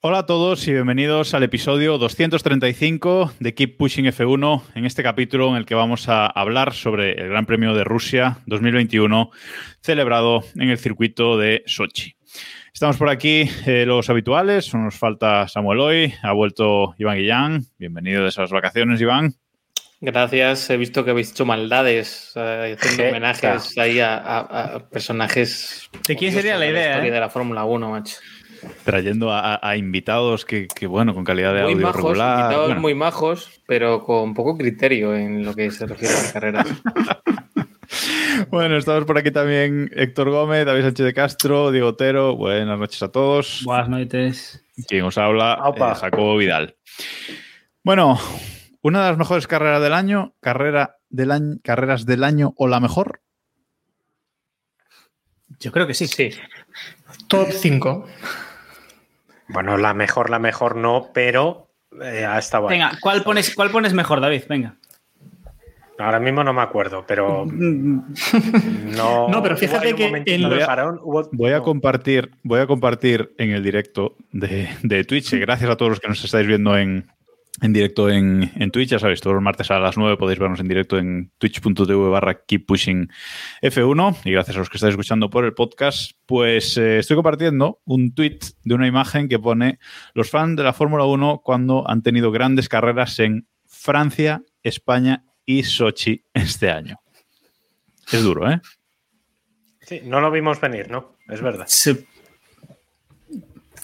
Hola a todos y bienvenidos al episodio 235 de Keep Pushing F1, en este capítulo en el que vamos a hablar sobre el Gran Premio de Rusia 2021 celebrado en el circuito de Sochi. Estamos por aquí eh, los habituales, nos falta Samuel hoy, ha vuelto Iván Guillán, bienvenido de esas vacaciones Iván. Gracias, he visto que habéis hecho maldades, eh, haciendo homenajes ahí a, a- a personajes. ¿De quién sería la idea, eh? de la Fórmula 1, macho. Trayendo a, a invitados que, que, bueno, con calidad de Muy audio majos, regular. invitados bueno. muy majos, pero con poco criterio en lo que se refiere a la carrera. Bueno, estamos por aquí también Héctor Gómez, David Sánchez de Castro, Diego Otero. Buenas noches a todos. Buenas noches. Quien os habla, eh, Jacobo Vidal. Bueno, una de las mejores carreras del año, carrera del año, carreras del año o la mejor. Yo creo que sí. Sí, Top 5. Bueno, la mejor, la mejor no, pero eh, ha estado ahí. Venga, ¿cuál pones, ¿cuál pones mejor, David? Venga. Ahora mismo no me acuerdo, pero no. No, pero fíjate que en- de parón, hubo- Voy a no. compartir, voy a compartir en el directo de, de Twitch. y Gracias a todos los que nos estáis viendo en, en directo en, en Twitch. Ya sabéis, todos los martes a las 9 podéis vernos en directo en twitch.tv barra keep pushing F1. Y gracias a los que estáis escuchando por el podcast, pues eh, estoy compartiendo un tweet de una imagen que pone los fans de la Fórmula 1 cuando han tenido grandes carreras en Francia, España y Sochi este año. Es duro, ¿eh? Sí, no lo vimos venir, ¿no? Es verdad. Sí.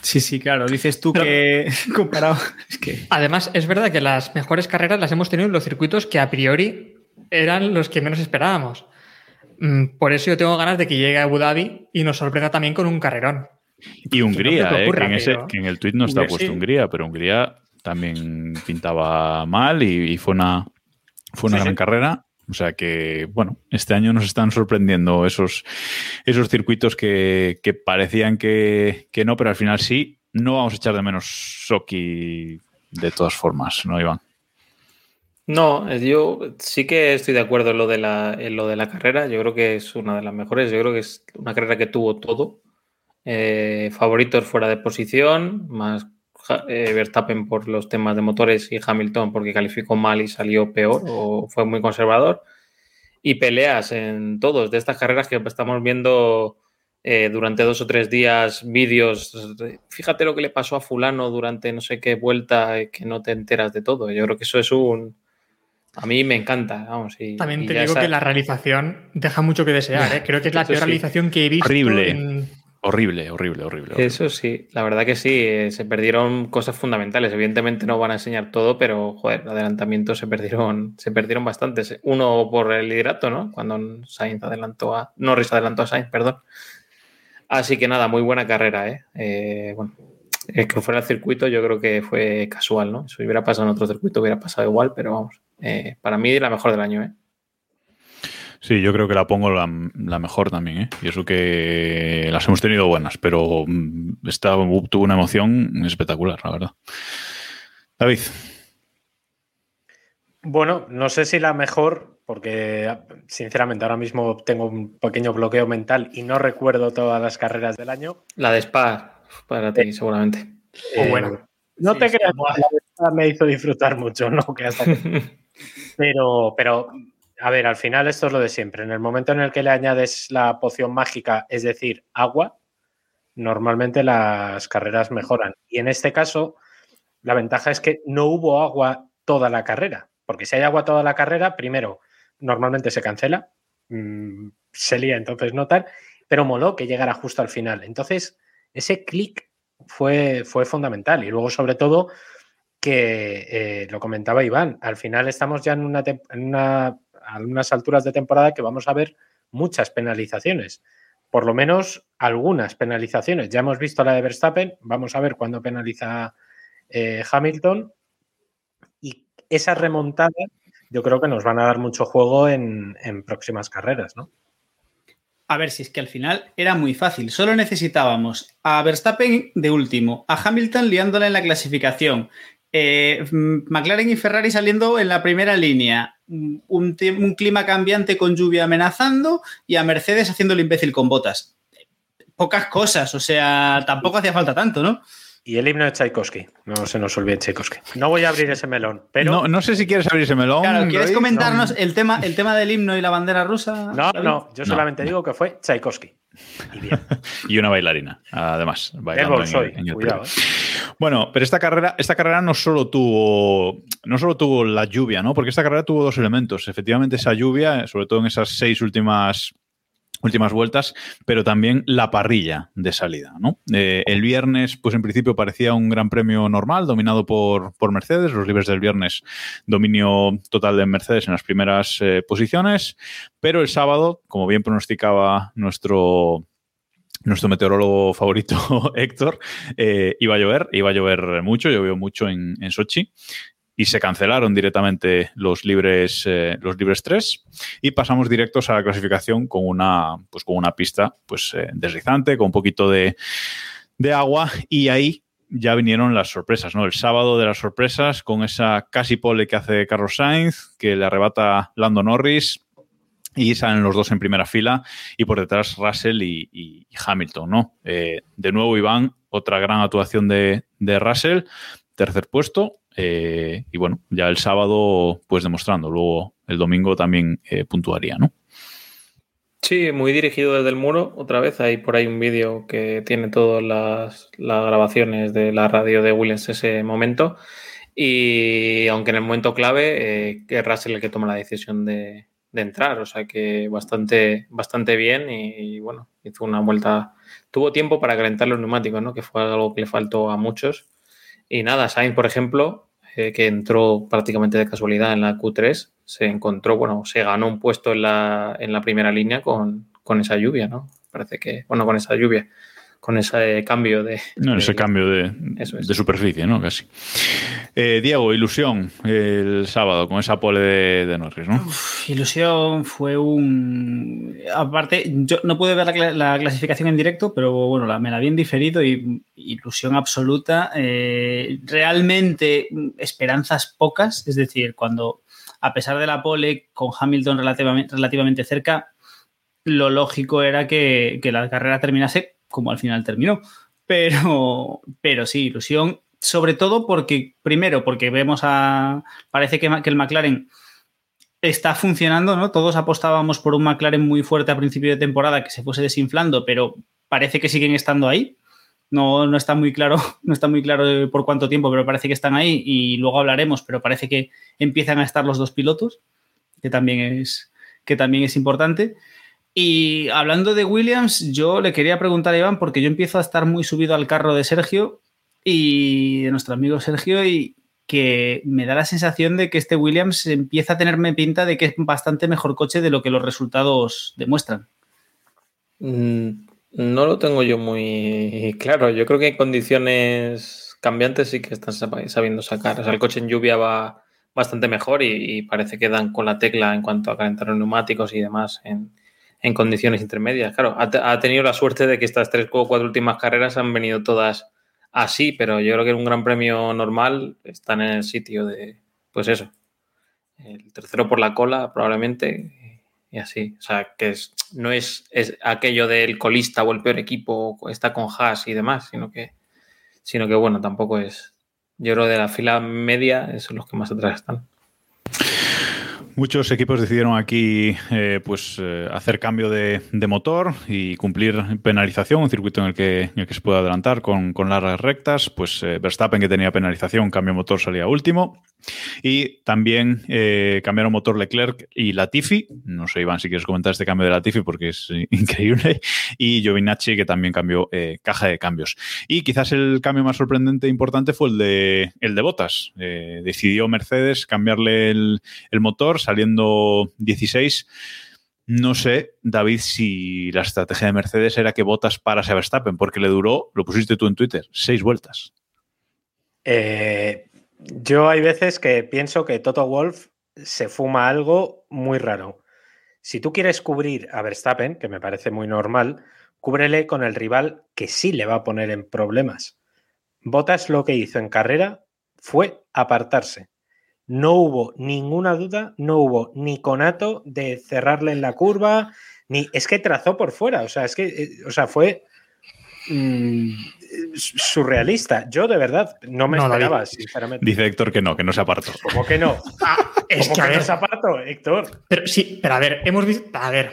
Sí, sí, claro. Dices tú que comparado. Es que. Además, es verdad que las mejores carreras las hemos tenido en los circuitos que a priori eran los que menos esperábamos. Mm, Por eso yo tengo ganas de que llegue a Abu Dhabi y nos sorprenda también con un carrerón. Y Hungría, no eh, ocurra, que, en ese- pero- que en el tuit no está Hungría, puesto sí. Hungría, pero Hungría también pintaba mal y, y fue una, fue una Sí, gran sí. carrera. O sea que, bueno, este año nos están sorprendiendo esos, esos circuitos que, que parecían que, no, pero al final sí. No vamos a echar de menos Soki de todas formas, ¿no, Iván? No, eh, yo sí que estoy de acuerdo en lo de la, lo de la carrera. Yo creo que es una de las mejores. Yo creo que es una carrera que tuvo todo. Eh, favoritos fuera de posición, más eh, Verstappen por los temas de motores y Hamilton porque calificó mal y salió peor o fue muy conservador. Y peleas en todos de estas carreras que estamos viendo eh, durante dos o tres días, vídeos. de, Fíjate lo que le pasó a fulano durante no sé qué vuelta, eh, que no te enteras de todo. Yo creo que eso es un... A mí me encanta, vamos. Y, También y te ya digo esa- que la realización deja mucho que desear. ¿eh? Creo que es la Eso peor sí. realización que he visto. Horrible. en- Horrible, horrible, horrible. Eso sí, la verdad que sí, eh, se perdieron cosas fundamentales. Evidentemente no van a enseñar todo, pero joder, adelantamientos se perdieron, se perdieron bastantes. Uno por el liderato, ¿no? Cuando Sainz adelantó a. Norris adelantó a Sainz, perdón. Así que nada, muy buena carrera, ¿eh? Eh, bueno, el que fuera el circuito, yo creo que fue casual, ¿no? Si hubiera pasado en otro circuito, hubiera pasado igual, pero vamos. eh, para mí, la mejor del año, ¿eh? Sí, yo creo que la pongo la, la mejor también, ¿eh? Y eso que las hemos tenido buenas, pero mm, esta tuvo una emoción espectacular, la verdad. David, Bueno, no sé si la mejor, porque sinceramente ahora mismo tengo un pequeño bloqueo mental y no recuerdo todas las carreras del año. La de Spa, para ti, seguramente. O Eh, bueno. No Sí, te sí, creas, la verdad me hizo disfrutar mucho, ¿no? Que hasta que- Pero, pero, a ver, al final esto es lo de siempre. En el momento en el que le añades la poción mágica, es decir, agua, normalmente las carreras mejoran. Y en este caso, la ventaja es que no hubo agua toda la carrera. Porque si hay agua toda la carrera, primero, normalmente se cancela, mm, se lía, entonces no tal, pero moló que llegara justo al final. Entonces, ese clic fue, fue fundamental. Y luego, sobre todo, que eh, lo comentaba Iván, al final estamos ya en, una, en una- a unas alturas de temporada que vamos a ver muchas penalizaciones, por lo menos algunas penalizaciones. Ya hemos visto la de Verstappen, vamos a ver cuándo penaliza eh, Hamilton. Y esa remontada yo creo que nos van a dar mucho juego en, en próximas carreras, ¿no? A ver, si es que al final era muy fácil. Solo necesitábamos a Verstappen de último, a Hamilton liándola en la clasificación, eh, McLaren y Ferrari saliendo en la primera línea, un, un, clima cambiante con lluvia amenazando y a Mercedes haciendo el imbécil con botas. Pocas cosas, o sea, tampoco hacía falta tanto, ¿no? Y el himno de Tchaikovsky. No se nos olvide Tchaikovsky. No voy a abrir ese melón, pero. No, no sé si quieres abrir ese melón. Claro, ¿quieres comentarnos el, tema, el tema del himno y la bandera rusa? No, no, yo solamente digo que fue Tchaikovsky. Y, bien. y una bailarina, además. Bailando soy, cuidado. ¿eh? Bueno, pero esta carrera, esta carrera no solo tuvo. No solo tuvo la lluvia, ¿no? Porque esta carrera tuvo dos elementos. Efectivamente, esa lluvia, sobre todo en esas seis últimas últimas vueltas, pero también la parrilla de salida. ¿no? Eh, el viernes, pues en principio parecía un gran premio normal, dominado por, por Mercedes, los libres del viernes, dominio total de Mercedes en las primeras eh, posiciones, pero el sábado, como bien pronosticaba nuestro nuestro meteorólogo favorito, Héctor, eh, iba a llover, iba a llover mucho, llovió mucho en, en Sochi y se cancelaron directamente los libres, eh, los libres 3 y pasamos directos a la clasificación con una, pues con una pista pues, eh, deslizante, con un poquito de, de, agua y ahí ya vinieron las sorpresas, ¿no? El sábado de las sorpresas con esa casi pole que hace Carlos Sainz, que le arrebata Lando Norris, y salen los dos en primera fila y por detrás Russell y, Hamilton, ¿no? Eh, de nuevo, Iván, otra gran actuación de, de Russell, tercer puesto, eh, y bueno, ya el sábado, pues demostrando. Luego el domingo también eh, puntuaría, ¿no? Sí, muy dirigido desde el muro. Otra vez hay por ahí un vídeo que tiene todas las, las, grabaciones de la radio de Williams ese momento. Y aunque en el momento clave, eh, que Russell el que toma la decisión de, de, entrar. O sea que bastante, bastante bien. Y, bueno, hizo una vuelta. Tuvo tiempo para calentar los neumáticos, ¿no? Que fue algo que le faltó a muchos. Y nada, Sainz, por ejemplo, eh, que entró prácticamente de casualidad en la Q3, se encontró, bueno, se ganó un puesto en la, en la primera línea con, con esa lluvia, ¿no? Parece que, bueno, con esa lluvia con ese cambio de. No, ese cambio de, es. de, superficie, ¿no? Casi. Eh, Diego, ilusión el sábado con esa pole de, de Norris, ¿no? Uf, ilusión fue un. Aparte, yo no pude ver la, la clasificación en directo, pero bueno, la, me la habían diferido y ilusión absoluta. Eh, realmente esperanzas pocas, es decir, cuando a pesar de la pole con Hamilton relativamente, relativamente cerca, lo lógico era que, que la carrera terminase como al final terminó. Pero, pero sí, ilusión, sobre todo porque, primero, porque vemos a. Parece que, el McLaren está funcionando, ¿no? Todos apostábamos por un McLaren muy fuerte a principio de temporada que se fuese desinflando, pero parece que siguen estando ahí. No, no, está muy claro, no está muy claro por cuánto tiempo, pero parece que están ahí y luego hablaremos, pero parece que empiezan a estar los dos pilotos, que también es, que también es importante. Y hablando de Williams, yo le quería preguntar a Iván, porque yo empiezo a estar muy subido al carro de Sergio y de nuestro amigo Sergio, y que me da la sensación de que este Williams empieza a tenerme pinta de que es bastante mejor coche de lo que los resultados demuestran. Mm, no lo tengo yo muy claro. Yo creo que en condiciones cambiantes sí que están sabiendo sacar. O sea, el coche en lluvia va bastante mejor y, parece que dan con la tecla en cuanto a calentar los neumáticos y demás en condiciones intermedias. Claro, ha, ha, tenido la suerte de que estas tres o cuatro últimas carreras han venido todas así, pero yo creo que en un gran premio normal están en el sitio de, pues eso, el tercero por la cola probablemente y así. O sea, que es, no es, es aquello del colista o el peor equipo, está con Haas y demás, sino que, sino que bueno, tampoco es. Yo creo de la fila media, son los que más atrás están. Muchos equipos decidieron aquí eh, pues, eh, hacer cambio de, motor y cumplir penalización, un circuito en el que, en el que se puede adelantar con, largas rectas. Pues eh, Verstappen, que tenía penalización, cambio motor, salía último. Y también cambiaron motor Leclerc y Latifi. No sé, Iván, si quieres comentar este cambio de Latifi porque es increíble. Y Giovinacci, que también cambió caja de cambios. Y quizás el cambio más sorprendente e importante fue el de, el de Botas. Decidió Mercedes cambiarle el motor saliendo 16 No sé, David, si la estrategia de Mercedes era que Botas para a Verstappen, porque le duró, lo pusiste tú en Twitter, seis vueltas. Eh, yo hay veces que pienso que Toto Wolf se fuma algo muy raro. Si tú quieres cubrir a Verstappen, que me parece muy normal, cúbrele con el rival que sí le va a poner en problemas. Botas lo que hizo en carrera fue apartarse. No hubo ninguna duda, no hubo ni conato de cerrarle en la curva, ni es que trazó por fuera. O sea, es que, eh, o sea, fue mm, surrealista. Yo de verdad no me No, esperaba, David. sinceramente. Dice Héctor que no, que no se apartó. ¿Cómo que no? Es ¿Cómo que, a que no ver, se apartó, Héctor? pero sí, pero a ver, hemos visto. A ver,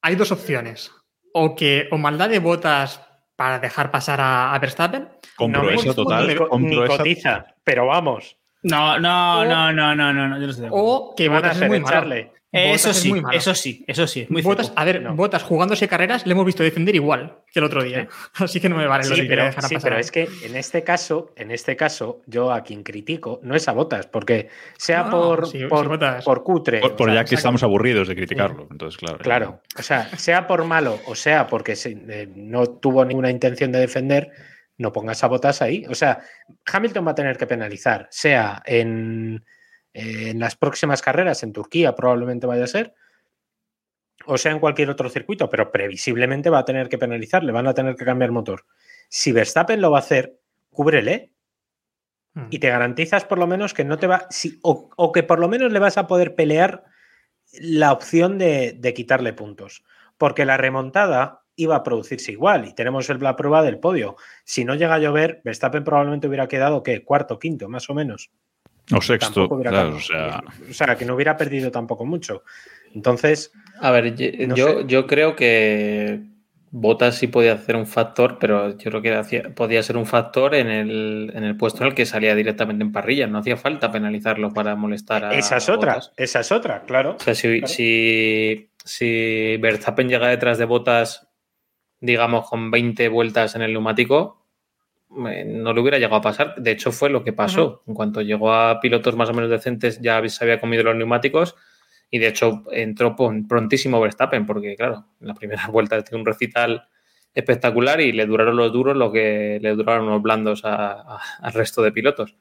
hay dos opciones. O que o maldad de botas para dejar pasar a, a Verstappen. Compro No eso total. ni co- compro ni esa- cotiza, pero vamos. No, no, O- no, no, no, no, no, yo no estoy de acuerdo. O que ¿Qué van a es hacer? muy malo. Echarle. Eso es sí, muy malo. eso sí, eso sí, es muy Botas, a ver, No. Botas jugándose carreras le hemos visto defender igual que el otro día. Así que no me vale lo Sí, que pero, dejan sí, pasar. pero es que en este caso, en este caso, yo a quien critico no es a Botas, porque sea No, por, sí, sí, por, por cutre. Por, o por sea, ya que saca- estamos aburridos de criticarlo. Entonces, claro. Claro, o sea, sea por malo o sea porque se- eh, no tuvo ninguna intención de defender, no pongas a Botas ahí. O sea, Hamilton va a tener que penalizar, sea en, en las próximas carreras, en Turquía probablemente vaya a ser, o sea en cualquier otro circuito, pero previsiblemente va a tener que penalizar, le van a tener que cambiar motor. Si Verstappen lo va a hacer, cúbrele Mm. y te garantizas por lo menos que no te va, si- o, o que por lo menos le vas a poder pelear la opción de, de quitarle puntos. Porque la remontada iba a producirse igual y tenemos la prueba del podio. Si no llega a llover, Verstappen probablemente hubiera quedado, ¿qué? Cuarto, quinto, más o menos. O sexto, Tampoco hubiera claro, o sea, O sea, que no hubiera perdido tampoco mucho. Entonces, A ver, No yo, yo creo que Botas sí podía hacer un factor, pero yo creo que hacía- podía ser un factor en el, en el puesto en el que salía directamente en parrilla. No hacía falta penalizarlo para molestar a esa es otra, esa es otra, claro. O sea, si, Claro. si, si Verstappen llega detrás de Botas, digamos, con 20 vueltas en el neumático, eh, no le hubiera llegado a pasar. De hecho, fue lo que pasó. En cuanto llegó a pilotos más o menos decentes, ya se había comido los neumáticos y de hecho entró prontísimo Verstappen, porque claro, en la primera vuelta tiene un recital espectacular y le duraron los duros lo que le duraron los blandos a- a- al resto de pilotos.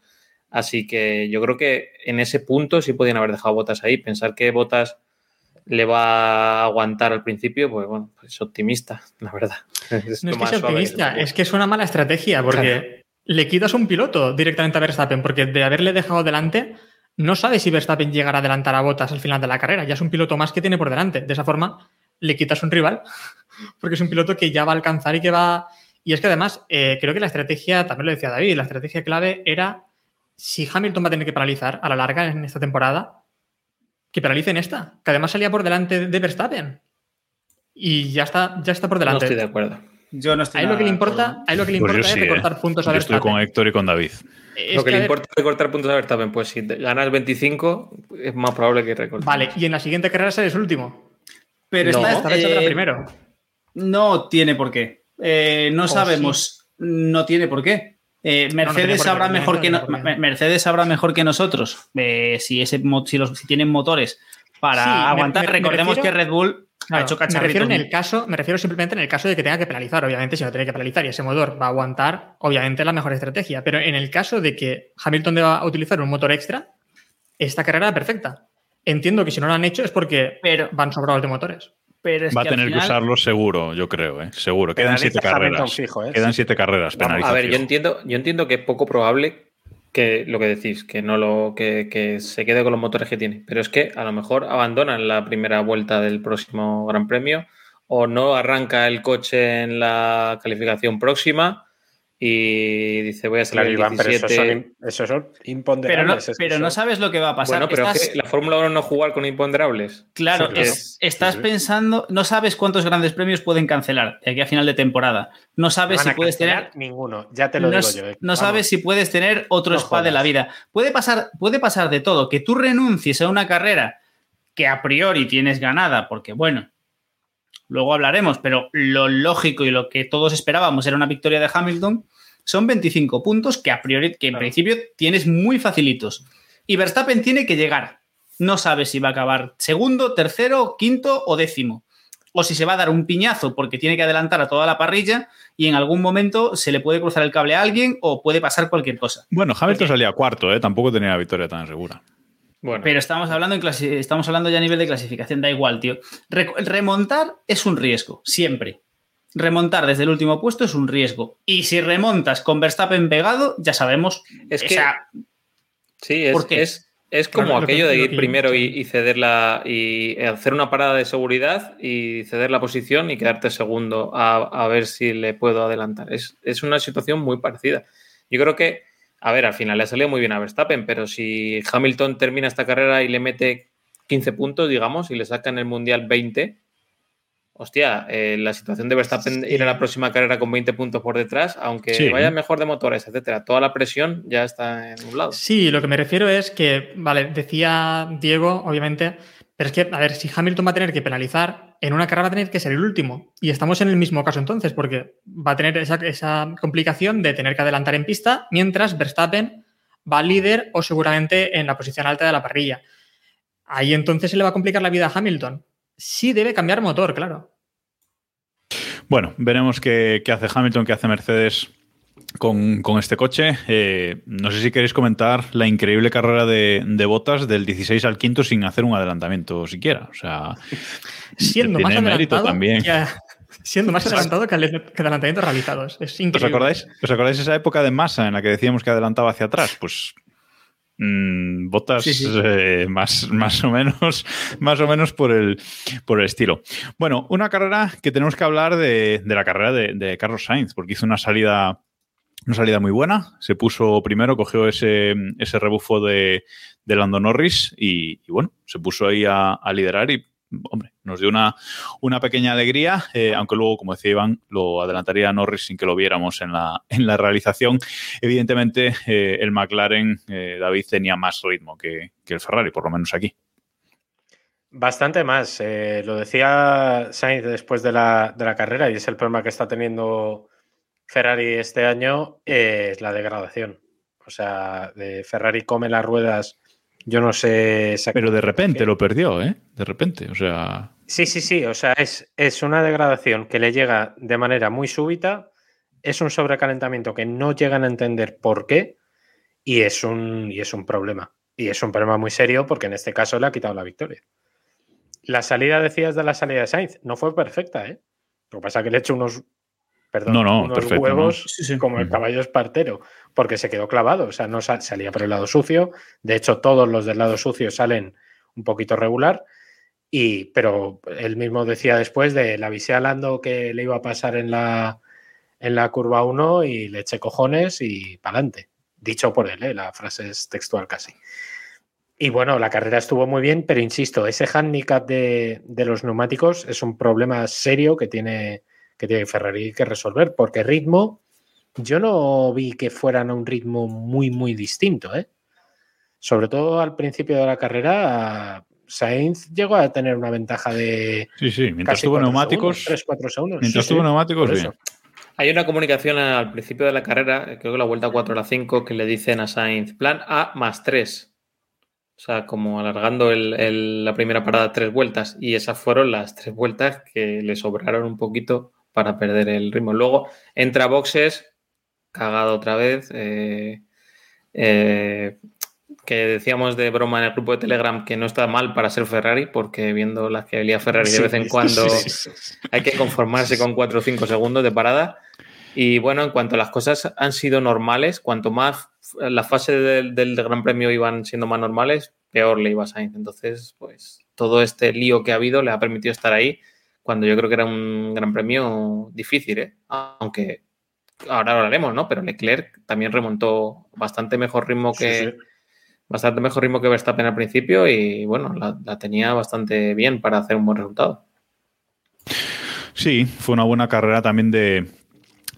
Así que yo creo que en ese punto sí podían haber dejado Botas ahí. Pensar que Botas le va a aguantar al principio, pues bueno, pues es optimista, la verdad. Es No es que sea optimista, es que es una mala estrategia porque le quitas un piloto directamente a Verstappen porque de haberle dejado delante no sabe si Verstappen llegará a adelantar a Botas al final de la carrera. Ya es un piloto más que tiene por delante. De esa forma le quitas un rival porque es un piloto que ya va a alcanzar y que va... Y es que además eh, creo que la estrategia, también lo decía David, la estrategia clave era si Hamilton va a tener que penalizar a la larga en esta temporada, que penalice en esta, que además salía por delante de Verstappen. Y ya está, ya está por No delante. estoy de acuerdo. Yo no estoy Ahí lo que le importa, acuerdo. ahí lo que le Pues importa es sí, recortar ¿eh? puntos a yo estoy Verstappen. con Héctor y con David. Es lo que, le ver, importa es recortar puntos a Verstappen, pues si ganas 25, es más probable que recortes. Vale, y en la siguiente carrera sales último. Pero No, está, Esta vez eh, primero. No tiene por qué. Eh, no O sabemos. No tiene por qué. Eh, no Mercedes qué, sabrá no mejor que no- Mercedes sabrá mejor que nosotros eh, si ese si, los, si tienen motores para Sí, aguantar. me- me Recordemos refiero- que Red Bull ha hecho me refiero en el caso, me refiero simplemente en el caso de que tenga que penalizar. Obviamente, si no tiene que penalizar y ese motor va a aguantar, obviamente es la mejor estrategia. Pero en el caso de que Hamilton deba utilizar un motor extra, esta carrera era perfecta. Entiendo que si no lo han hecho es porque Pero- van sobrados de motores. Pero es Va a que tener que usarlo seguro, yo creo, ¿eh? Seguro. Quedan siete carreras. fijo, ¿eh? Quedan siete carreras. Vamos, a ver, yo entiendo, yo entiendo que es poco probable que lo que decís, que no lo, que, que se quede con los motores que tiene. Pero es que a lo mejor abandonan la primera vuelta del próximo Gran Premio o no arranca el coche en la calificación próxima y dice voy a Claro, salir Iván, el pero 17. esos son, Pero no, imponderables. pero no sabes lo que va a pasar. Bueno, pero es Estás- que la Fórmula 1 no jugar con imponderables. Claro, Sí, es- que- estás sí. pensando, no sabes cuántos grandes premios pueden cancelar de aquí a final de temporada. No sabes si puedes tener ninguno, ya te lo no, digo yo. eh. no sabes si puedes tener otro No spa de la vida. Puede pasar, puede pasar de todo, que tú renuncies a una carrera que a priori tienes ganada, porque bueno, luego hablaremos, pero lo lógico y lo que todos esperábamos era una victoria de Hamilton, son 25 puntos que a priori, que en Claro. principio tienes muy facilitos. Y Verstappen tiene que llegar. no sabe si va a acabar segundo, tercero, quinto o décimo. O si se va a dar un piñazo porque tiene que adelantar a toda la parrilla y en algún momento se le puede cruzar el cable a alguien o puede pasar cualquier cosa. Bueno, Hamilton salía cuarto, ¿eh? tampoco tenía la victoria tan segura. Bueno. Pero estamos hablando, en estamos hablando ya a nivel de clasificación, da igual, tío. remontar es un riesgo, siempre. Remontar desde el último puesto es un riesgo. Y si remontas con Verstappen pegado, ya sabemos. Es que. sí, es, es, es, como aquello de ir primero y, y cederla y hacer una parada de seguridad y ceder la posición y quedarte segundo a, a ver si le puedo adelantar. Es, es una situación muy parecida. Yo creo que a ver, al final le ha salido muy bien a Verstappen, pero si Hamilton termina esta carrera y le mete 15 puntos, digamos, y le saca en el Mundial 20, hostia, eh, la situación de Verstappen ir a la próxima carrera con 20 puntos por detrás, aunque vaya mejor de motores, etcétera, toda la presión ya está en un lado. Sí, lo que me refiero es que, vale, decía Diego, obviamente, pero es que, a ver, si Hamilton va a tener que penalizar, en una carrera va a tener que ser el último. Y estamos en el mismo caso entonces, porque va a tener esa, complicación de tener que adelantar en pista, mientras Verstappen va líder o seguramente en la posición alta de la parrilla. Ahí entonces se le va a complicar la vida a Hamilton. Sí debe cambiar motor, claro. Bueno, veremos qué, qué hace Hamilton, qué hace Mercedes con, este coche. Eh, no sé si queréis comentar la increíble carrera de, botas del 16 al 5 sin hacer un adelantamiento siquiera. O sea, siendo más adelantado también. siendo más adelantado que, adelantamientos realizados. Es increíble. ¿Os acordáis? ¿Os acordáis esa época de masa en la que decíamos que adelantaba hacia atrás? Pues mm, botas eh, más, más o menos más o menos por el, por el estilo. Bueno, una carrera que tenemos que hablar de, la carrera de, de, Carlos Sainz, porque hizo una salida una salida muy buena. Se puso primero, cogió ese, ese rebufo de, de Lando Norris y, bueno, se puso ahí a, liderar y, hombre, nos dio una, una pequeña alegría, eh, aunque luego, como decía Iván, lo adelantaría Norris sin que lo viéramos en la, en la realización. Evidentemente, eh, el McLaren, eh, David, tenía más ritmo que, que, el Ferrari, por lo menos aquí. Bastante más. lo decía Sainz después de la, de la carrera y es el problema que está teniendo Ferrari este año es la degradación. O sea, de Ferrari come las ruedas, yo no sé. Pero de repente lo perdió, ¿eh? De repente, o sea. Sí, sí, sí. O sea, es, es una degradación que le llega de manera muy súbita. Es un sobrecalentamiento que no llegan a entender por qué. Y es un, y es un problema. Y es un problema muy serio porque en este caso le ha quitado la victoria. La salida, decías, de la salida de Sainz no fue perfecta, ¿eh? Lo que pasa es que le he hecho unos perdón, no, no, unos huevos como el caballo espartero, porque se quedó clavado, o sea, no salía por el lado sucio. De hecho, todos los del lado sucio salen un poquito regular. Y, pero él mismo decía después de la avisé a Lando que le iba a pasar en la, en la curva 1 y le eché cojones y para adelante. Dicho por él, ¿eh? la frase es textual casi. Y bueno, la carrera estuvo muy bien, pero insisto, ese handicap de, de los neumáticos es un problema serio que tiene, que tiene Ferrari que resolver, porque ritmo, yo no vi que fueran a un ritmo muy, muy distinto, ¿eh? Sobre todo al principio de la carrera, Sainz llegó a tener una ventaja de. Sí, sí, mientras tuvo neumáticos. 3, 4 segundos. Mientras tuvo neumáticos, bien. Hay una comunicación al principio de la carrera, creo que la vuelta 4 a la 5, que le dicen a Sainz, plan A más 3. O sea, como alargando la primera parada tres vueltas. Y esas fueron las tres vueltas que le sobraron un poquito para perder el ritmo. Luego entra boxes, cagado otra vez. Eh, eh, que decíamos de broma en el grupo de Telegram que no está mal para ser Ferrari, porque viendo las que velía Ferrari de vez en cuando hay que conformarse con 4 o 5 segundos de parada. Y bueno, en cuanto las cosas han sido normales, cuanto más la fase del, del Gran Premio iban siendo más normales, peor le iba a Sainz. Entonces, pues todo este lío que ha habido le ha permitido estar ahí cuando yo creo que era un gran premio difícil, ¿eh? aunque ahora hablaremos, ¿no? Pero Leclerc también remontó bastante mejor ritmo que bastante mejor ritmo que Verstappen al principio y bueno, la, tenía bastante bien para hacer un buen resultado. Sí, fue una buena carrera también de,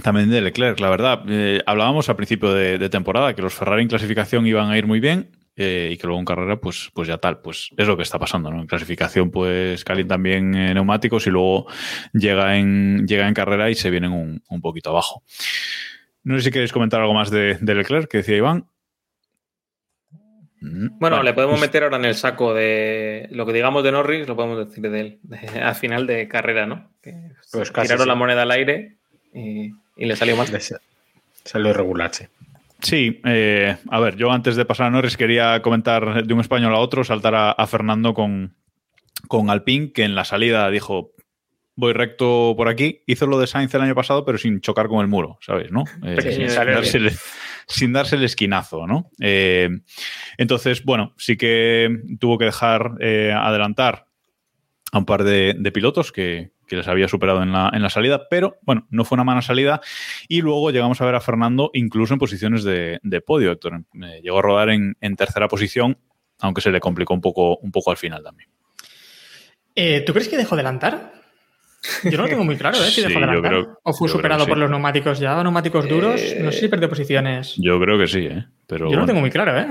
también de Leclerc, la verdad. Eh, hablábamos al principio de, temporada que los Ferrari en clasificación iban a ir muy bien eh, y que luego en carrera, pues, pues ya tal, pues es lo que está pasando, ¿no? En clasificación, pues calientan bien eh, neumáticos y luego llega en, llega en carrera y se vienen un, un poquito abajo. No sé si queréis comentar algo más de, Leclerc, que decía Iván. Mm, bueno, le podemos pues meter ahora en el saco de lo que digamos de Norris, lo podemos decir de él, al final de carrera, ¿no? pues tiraron la moneda al aire y, le salió mal. Salió regular, sí. Sí, eh, a ver, yo antes de pasar a Norris quería comentar de un español a otro, saltar a, Fernando con, con Alpine, que en la salida dijo, voy recto por aquí. Hizo lo de Sainz el año pasado, pero sin chocar con el muro, ¿sabes? ¿no? Eh, sin darse el esquinazo, ¿no? Eh, entonces, bueno, sí que tuvo que dejar eh, adelantar a un par de, pilotos que, les había superado en la, salida, pero bueno, no fue una mala salida. Y luego llegamos a ver a Fernando incluso en posiciones de, podio, Héctor. Eh, llegó a rodar en, tercera posición, aunque se le complicó un poco, un poco al final también. ¿Tú crees que dejó adelantar? Yo no lo tengo muy claro, ¿eh? Si dejó de o fue superado por los neumáticos ya, neumáticos duros. no sé si perdió posiciones. Yo creo que sí, ¿eh? Pero yo no lo tengo muy claro, ¿eh?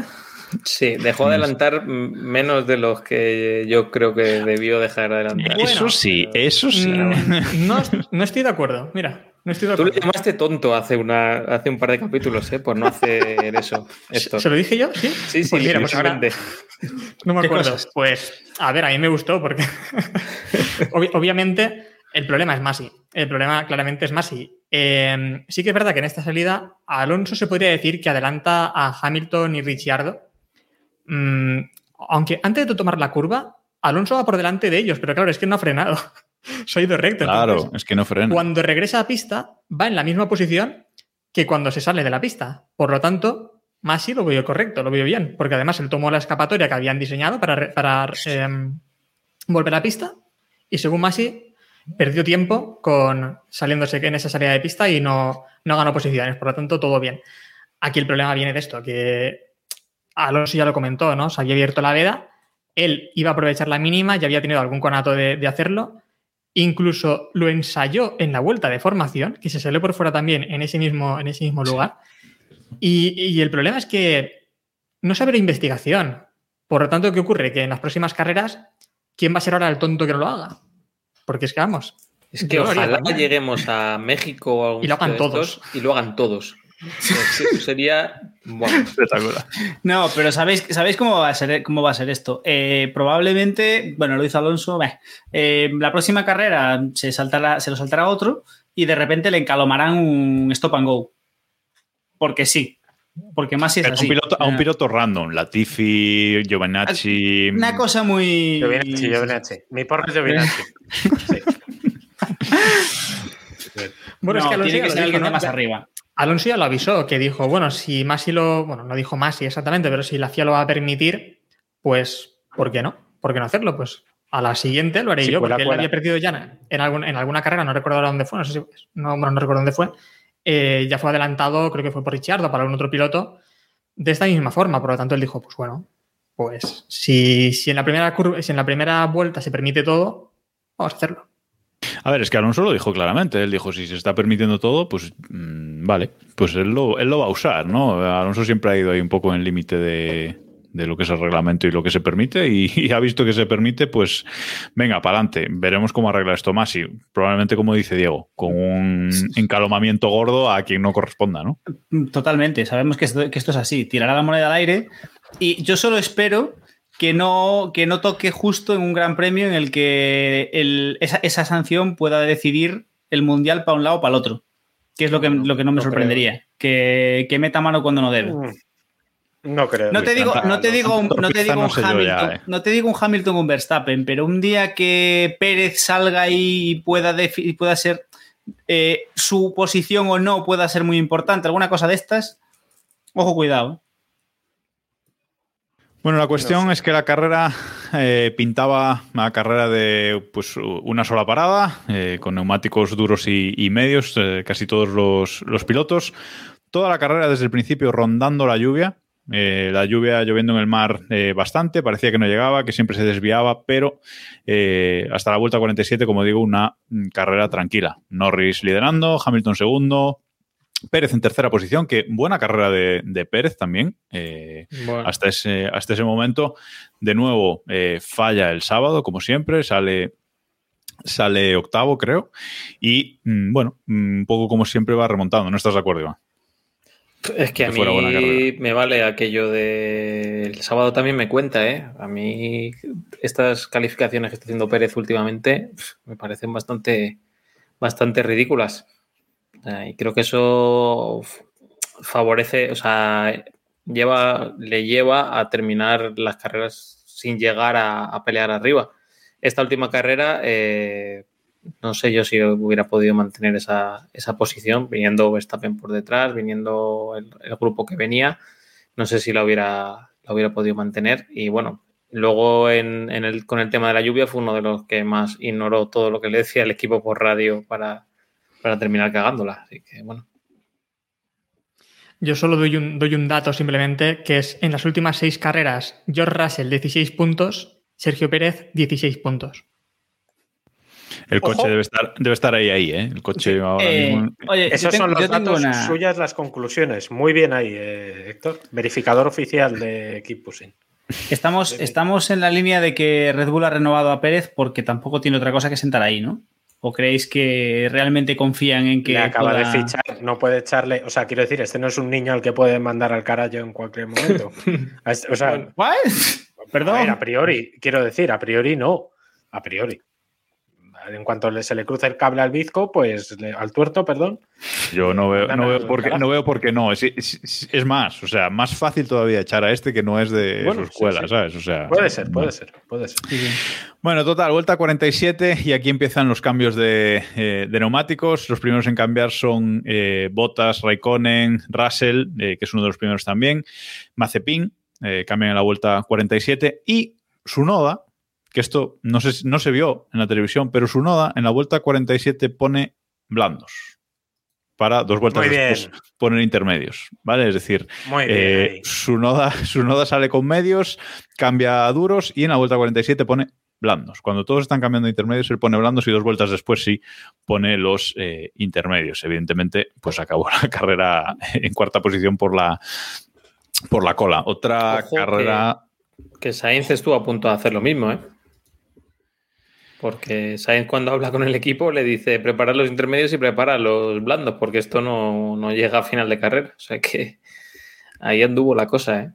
Sí, dejó de adelantar menos de los que yo creo que debió dejar de adelantar. eso sí, eso sí. Mm, no, no, estoy de acuerdo, mira. No estoy de acuerdo. Tú le llamaste tonto hace, una, hace un par de capítulos, ¿eh? Por no hacer eso. Esto. ¿Se lo dije yo? Sí, sí, sí. Pues mira, pues ahora, no me acuerdo. Pues, a ver, a mí me gustó porque obviamente el problema es Masi. El problema claramente es Masi. Eh, sí que es verdad que en esta salida Alonso se podría decir que adelanta a Hamilton y Ricciardo. Mm, aunque antes de tomar la curva, Alonso va por delante de ellos, pero claro, es que no ha frenado. Soy de recto. Claro, es que no frena. Cuando regresa a pista, va en la misma posición que cuando se sale de la pista. Por lo tanto, Masi lo vio correcto, lo vio bien, porque además él tomó la escapatoria que habían diseñado para, para em, volver a la pista y según Masi perdió tiempo con saliéndose en esa salida de pista y no, no ganó posiciones. Por lo tanto, todo bien. Aquí el problema viene de esto, que Alonso ya lo comentó, ¿no? Se había abierto la veda, él iba a aprovechar la mínima, ya había tenido algún conato de, hacerlo, incluso lo ensayó en la vuelta de formación, que se salió por fuera también en ese mismo, en ese mismo lugar. Y, y, el problema es que no se abre investigación. Por lo tanto, ¿qué ocurre? Que en las próximas carreras, ¿quién va a ser ahora el tonto que no lo haga? Porque es que vamos. Es que ojalá lleguemos a México o algún y lo hagan todos. y lo hagan todos. Sería espectacular. No, pero ¿sabéis, ¿sabéis cómo, va a ser, cómo va a ser esto? Eh, probablemente, bueno, lo hizo Alonso, eh, la próxima carrera se, saltará, se lo saltará otro y de repente le encalomarán un stop and go. Porque sí. Porque más es así. a un piloto random, Latifi, Giovinacci. Una cosa muy. Giovinacci, Giovinacci. Mi porro es Giovinacci. bueno, es que tiene que ser alguien más arriba. Alonso ya lo avisó, que dijo, bueno, si Masi lo. Bueno, no dijo Masi exactamente, pero si la FIA lo va a permitir, pues, ¿por qué no? ¿Por qué no hacerlo? Pues a la siguiente lo haré yo, porque él había perdido ya en, algún, en alguna carrera, no recuerdo ahora dónde fue, no sé si. No, no recuerdo dónde fue eh, ya fue adelantado, creo que fue por Richard o para algún otro piloto, de esta misma forma. Por lo tanto, él dijo, pues bueno, pues si, si, en, la primera curva, si en la primera vuelta se permite todo, vamos a hacerlo. A ver, es que Alonso lo dijo claramente. Él dijo, si se está permitiendo todo, pues mm, vale, pues él lo, va a usar, ¿no? Alonso siempre ha ido ahí un poco en el límite de, de lo que es el reglamento y lo que se permite y, ha visto que se permite, pues venga, para adelante. Veremos cómo arregla esto más y probablemente, como dice Diego, con un encalomamiento gordo a quien no corresponda, ¿no? Totalmente, sabemos que esto, es así, tirará la moneda al aire y yo solo espero que no, que no toque justo en un gran premio en el que esa, sanción pueda decidir el mundial para un lado o para el otro, que es lo que, lo que no me sorprendería, que, que, meta mano cuando no debe. Mm. No creo. No te digo, no te digo, no te digo un Hamilton, eh. no te digo un Hamilton un Verstappen, pero un día que Pérez salga y pueda, pueda ser eh, su posición o no pueda ser muy importante, alguna cosa de estas, ojo, cuidado. Bueno, la cuestión es que la carrera eh, pintaba una carrera de pues, una sola parada, con neumáticos duros y, medios, casi todos los, los pilotos. Toda la carrera desde el principio rondando la lluvia, eh, la lluvia lloviendo en el mar eh, bastante, parecía que no llegaba, que siempre se desviaba, pero eh, hasta la vuelta 47, como digo, una mm, carrera tranquila. Norris liderando, Hamilton segundo, Pérez en tercera posición, que buena carrera de, Pérez también, hasta, ese, hasta ese momento. De nuevo, falla el sábado, como siempre, sale sale octavo, creo. Y mm, bueno, mm, un poco como siempre va remontando. ¿No estás de acuerdo, Iván? Es que a mí me vale aquello de el sábado también me cuenta, ¿eh? A mí estas calificaciones que está haciendo Pérez últimamente me parecen bastante, bastante ridículas. Y creo que eso favorece, o sea, lleva, le lleva a terminar las carreras sin llegar a, pelear arriba. Esta última carrera, eh, no sé yo si hubiera podido mantener esa, posición, viniendo Verstappen por detrás, viniendo el, grupo que venía, no sé si la hubiera, la hubiera podido mantener. Y bueno, luego en, el, con el tema de la lluvia fue uno de los que más ignoró todo lo que le decía el equipo por radio para, para terminar cagándola. Así que bueno. Yo solo doy un, doy un dato simplemente, que es en las últimas seis carreras, George Russell 16 puntos, Sergio Pérez 16 puntos. El coche debe estar, debe estar ahí, ahí, ¿eh? El coche ahora eh, mismo... Oye, Esos son los datos suyas, las conclusiones. Muy bien ahí, eh, Héctor. Verificador oficial de Keep Pushing. Estamos, estamos en la línea de que Red Bull ha renovado a Pérez porque tampoco tiene otra cosa que sentar ahí, ¿no? ¿O creéis que realmente confían en que. acaba de fichar, no puede echarle. O sea, quiero decir, este no es un niño al que puede mandar al carajo en cualquier momento. o sea. Perdón. a priori, quiero decir, a priori no. A priori en cuanto se le cruza el cable al bizco, pues al tuerto, perdón. Yo no veo, no veo, por, qué, no veo por qué no. Es, es, más, o sea, más fácil todavía echar a este que no es de su escuela, ¿sabes? O sea, puede ser, puede ser, puede ser. Bueno, total, vuelta 47 y aquí empiezan los cambios de, eh, neumáticos. Los primeros en cambiar son eh, Bottas, Raikkonen, Russell, eh, que es uno de los primeros también, Mazepin, cambian en la vuelta 47 y Sunoda, que esto no se, no se vio en la televisión, pero su noda en la vuelta 47 pone blandos. Para dos vueltas después poner intermedios, ¿vale? Es decir, eh, su, noda, su noda sale con medios, cambia a duros y en la vuelta 47 pone blandos. Cuando todos están cambiando intermedios, él pone blandos y dos vueltas después sí pone los eh, intermedios. Evidentemente, pues acabó la carrera en cuarta posición por la, por la cola. Otra carrera... Que, que Sainz estuvo a punto de hacer lo mismo, ¿eh? Porque Sainz cuando habla con el equipo le dice prepara los intermedios y prepara los blandos, porque esto no, llega a final de carrera. O sea que ahí anduvo la cosa, ¿eh?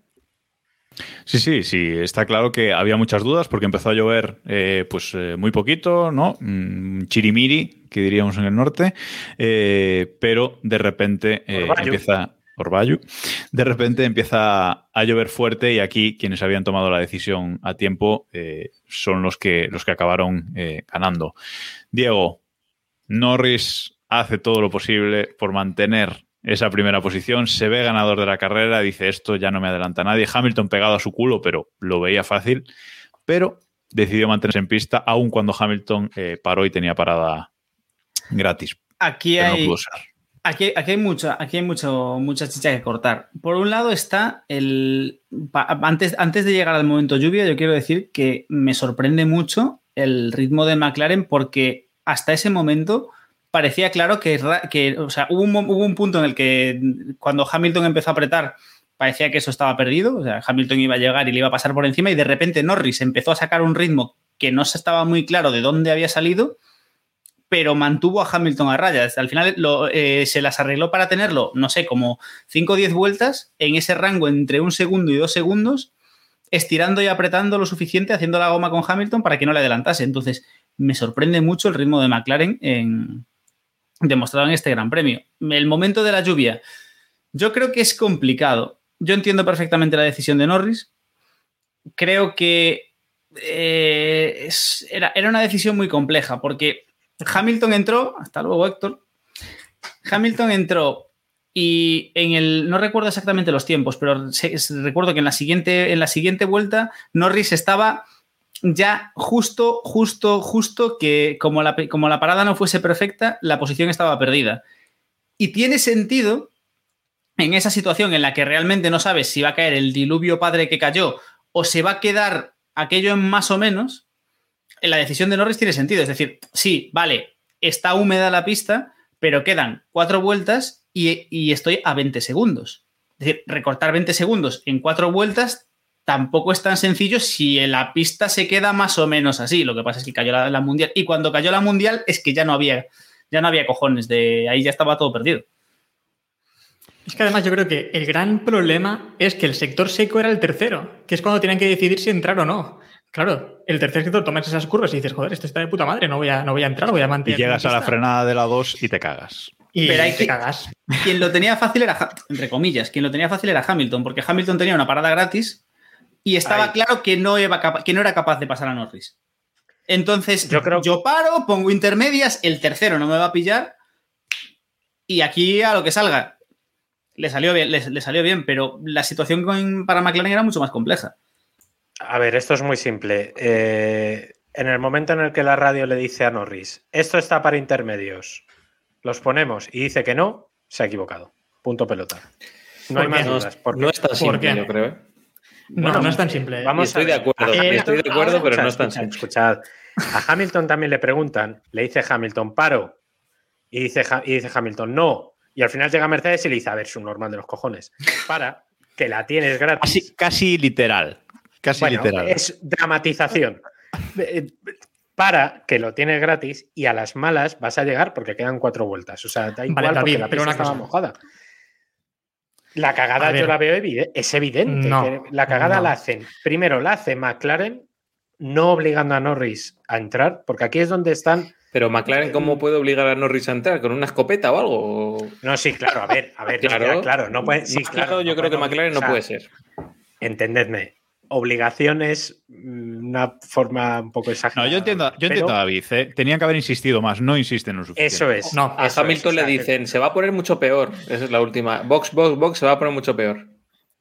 Sí, sí, sí, está claro que había muchas dudas porque empezó a llover eh, pues eh, muy poquito, ¿no? Mm, chirimiri, que diríamos en el norte, eh, pero de repente empieza, Orbayu, de repente empieza a llover fuerte y aquí quienes habían tomado la decisión a tiempo eh, son los que, los que acabaron eh, ganando. Diego, Norris hace todo lo posible por mantener esa primera posición, se ve ganador de la carrera, dice esto ya no me adelanta nadie, Hamilton pegado a su culo, pero lo veía fácil, pero decidió mantenerse en pista aun cuando Hamilton eh, paró y tenía parada gratis. Aquí hay, Aquí, hay, mucha, aquí hay mucho, mucha chicha que cortar. Por un lado está el. Antes, antes de llegar al momento lluvia, yo quiero decir que me sorprende mucho el ritmo de McLaren porque hasta ese momento parecía claro que, que o sea, hubo un, hubo un punto en el que cuando Hamilton empezó a apretar parecía que eso estaba perdido, o sea, Hamilton iba a llegar y le iba a pasar por encima y de repente Norris empezó a sacar un ritmo que no se estaba muy claro de dónde había salido pero mantuvo a Hamilton a rayas. Al final eh, se las arregló para tenerlo, no sé, como 5 o 10 vueltas en ese rango entre un segundo y dos segundos, estirando y apretando lo suficiente, haciendo la goma con Hamilton para que no le adelantase. Entonces, me sorprende mucho el ritmo de McLaren en, demostrado en este Gran Premio. El momento de la lluvia, yo creo que es complicado. Yo entiendo perfectamente la decisión de Norris. Creo que eh, era, era una decisión muy compleja porque Hamilton entró, hasta luego Héctor, Hamilton entró y en el, no recuerdo exactamente los tiempos, pero recuerdo que en la, siguiente, en la siguiente vuelta Norris estaba ya justo, justo, justo que como la, como la parada no fuese perfecta, la posición estaba perdida. Y tiene sentido en esa situación en la que realmente no sabes si va a caer el diluvio padre que cayó o se va a quedar aquello en más o menos, la decisión de Norris tiene sentido. Es decir, sí, vale, está húmeda la pista, pero quedan cuatro vueltas y, estoy a 20 segundos. Es decir, recortar 20 segundos en cuatro vueltas tampoco es tan sencillo si la pista se queda más o menos así. Lo que pasa es que cayó la, mundial. Y cuando cayó la mundial es que ya no había, ya no había cojones. De ahí ya estaba todo perdido. Es que además yo creo que el gran problema es que el sector seco era el tercero, que es cuando tienen que decidir si entrar o no. Claro, el tercer sector tomas esas curvas y dices, joder, esto está de puta madre, no voy a, no voy a entrar, voy a Y mantener. llegas a la frenada de la 2 y te cagas. Y Pero hay te que- cagas. Quien lo tenía fácil era, entre comillas, quien lo tenía fácil era Hamilton, porque Hamilton tenía una parada gratis y estaba Ahí. claro que no, iba que no era capaz de pasar a Norris. Entonces, Yo yo, creo- paro, pongo intermedias, el tercero no me va a pillar y aquí a lo que salga. Le salió bien, le, le salió bien, pero la situación con- para McLaren era mucho más compleja. A ver, esto es muy simple. Eh, en el momento en el que la radio le dice a Norris, esto está para intermedios, los ponemos y dice que no, se ha equivocado. Punto pelota. No hay más dudas. porque- no es tan simple, yo creo. ¿eh? No, Bueno, no es tan simple. Vamos estoy de acuerdo, estoy de acuerdo, pero no es tan simple. escuchad. A Hamilton también le preguntan, le dice Hamilton, paro. Y dice, y dice Hamilton, no. Y al final llega Mercedes y le dice, a ver, es un normal de los cojones. Para, que la tienes gratis. Casi, casi literal. Casi Bueno, literal. es dramatización. Eh, Para que lo tienes gratis y a las malas vas a llegar porque quedan cuatro vueltas. O sea, da igual Vale, porque la pista una estaba cosa. mojada. La cagada yo la veo evidente, es evidente. No, que la cagada no. la hacen. Primero la hace McLaren, no obligando a Norris a entrar, porque aquí es donde están. Pero McLaren. ¿cómo puede obligar a Norris a entrar? ¿Con una escopeta o algo? No, sí, claro, a ver, a ver, Claro, ya, claro, no puede. Sí, claro, claro, yo no creo que McLaren no obli- o sea, puede ser. Entendedme. Obligación es mm, una forma un poco No, exagerada. yo entiendo, yo pero entiendo a David. ¿eh? Tenían que haber insistido más, no insisten lo suficiente. Eso es. No, A eso Hamilton es, le dicen, se va a poner mucho peor. Esa es la última. Box, box, box, se va a poner mucho peor.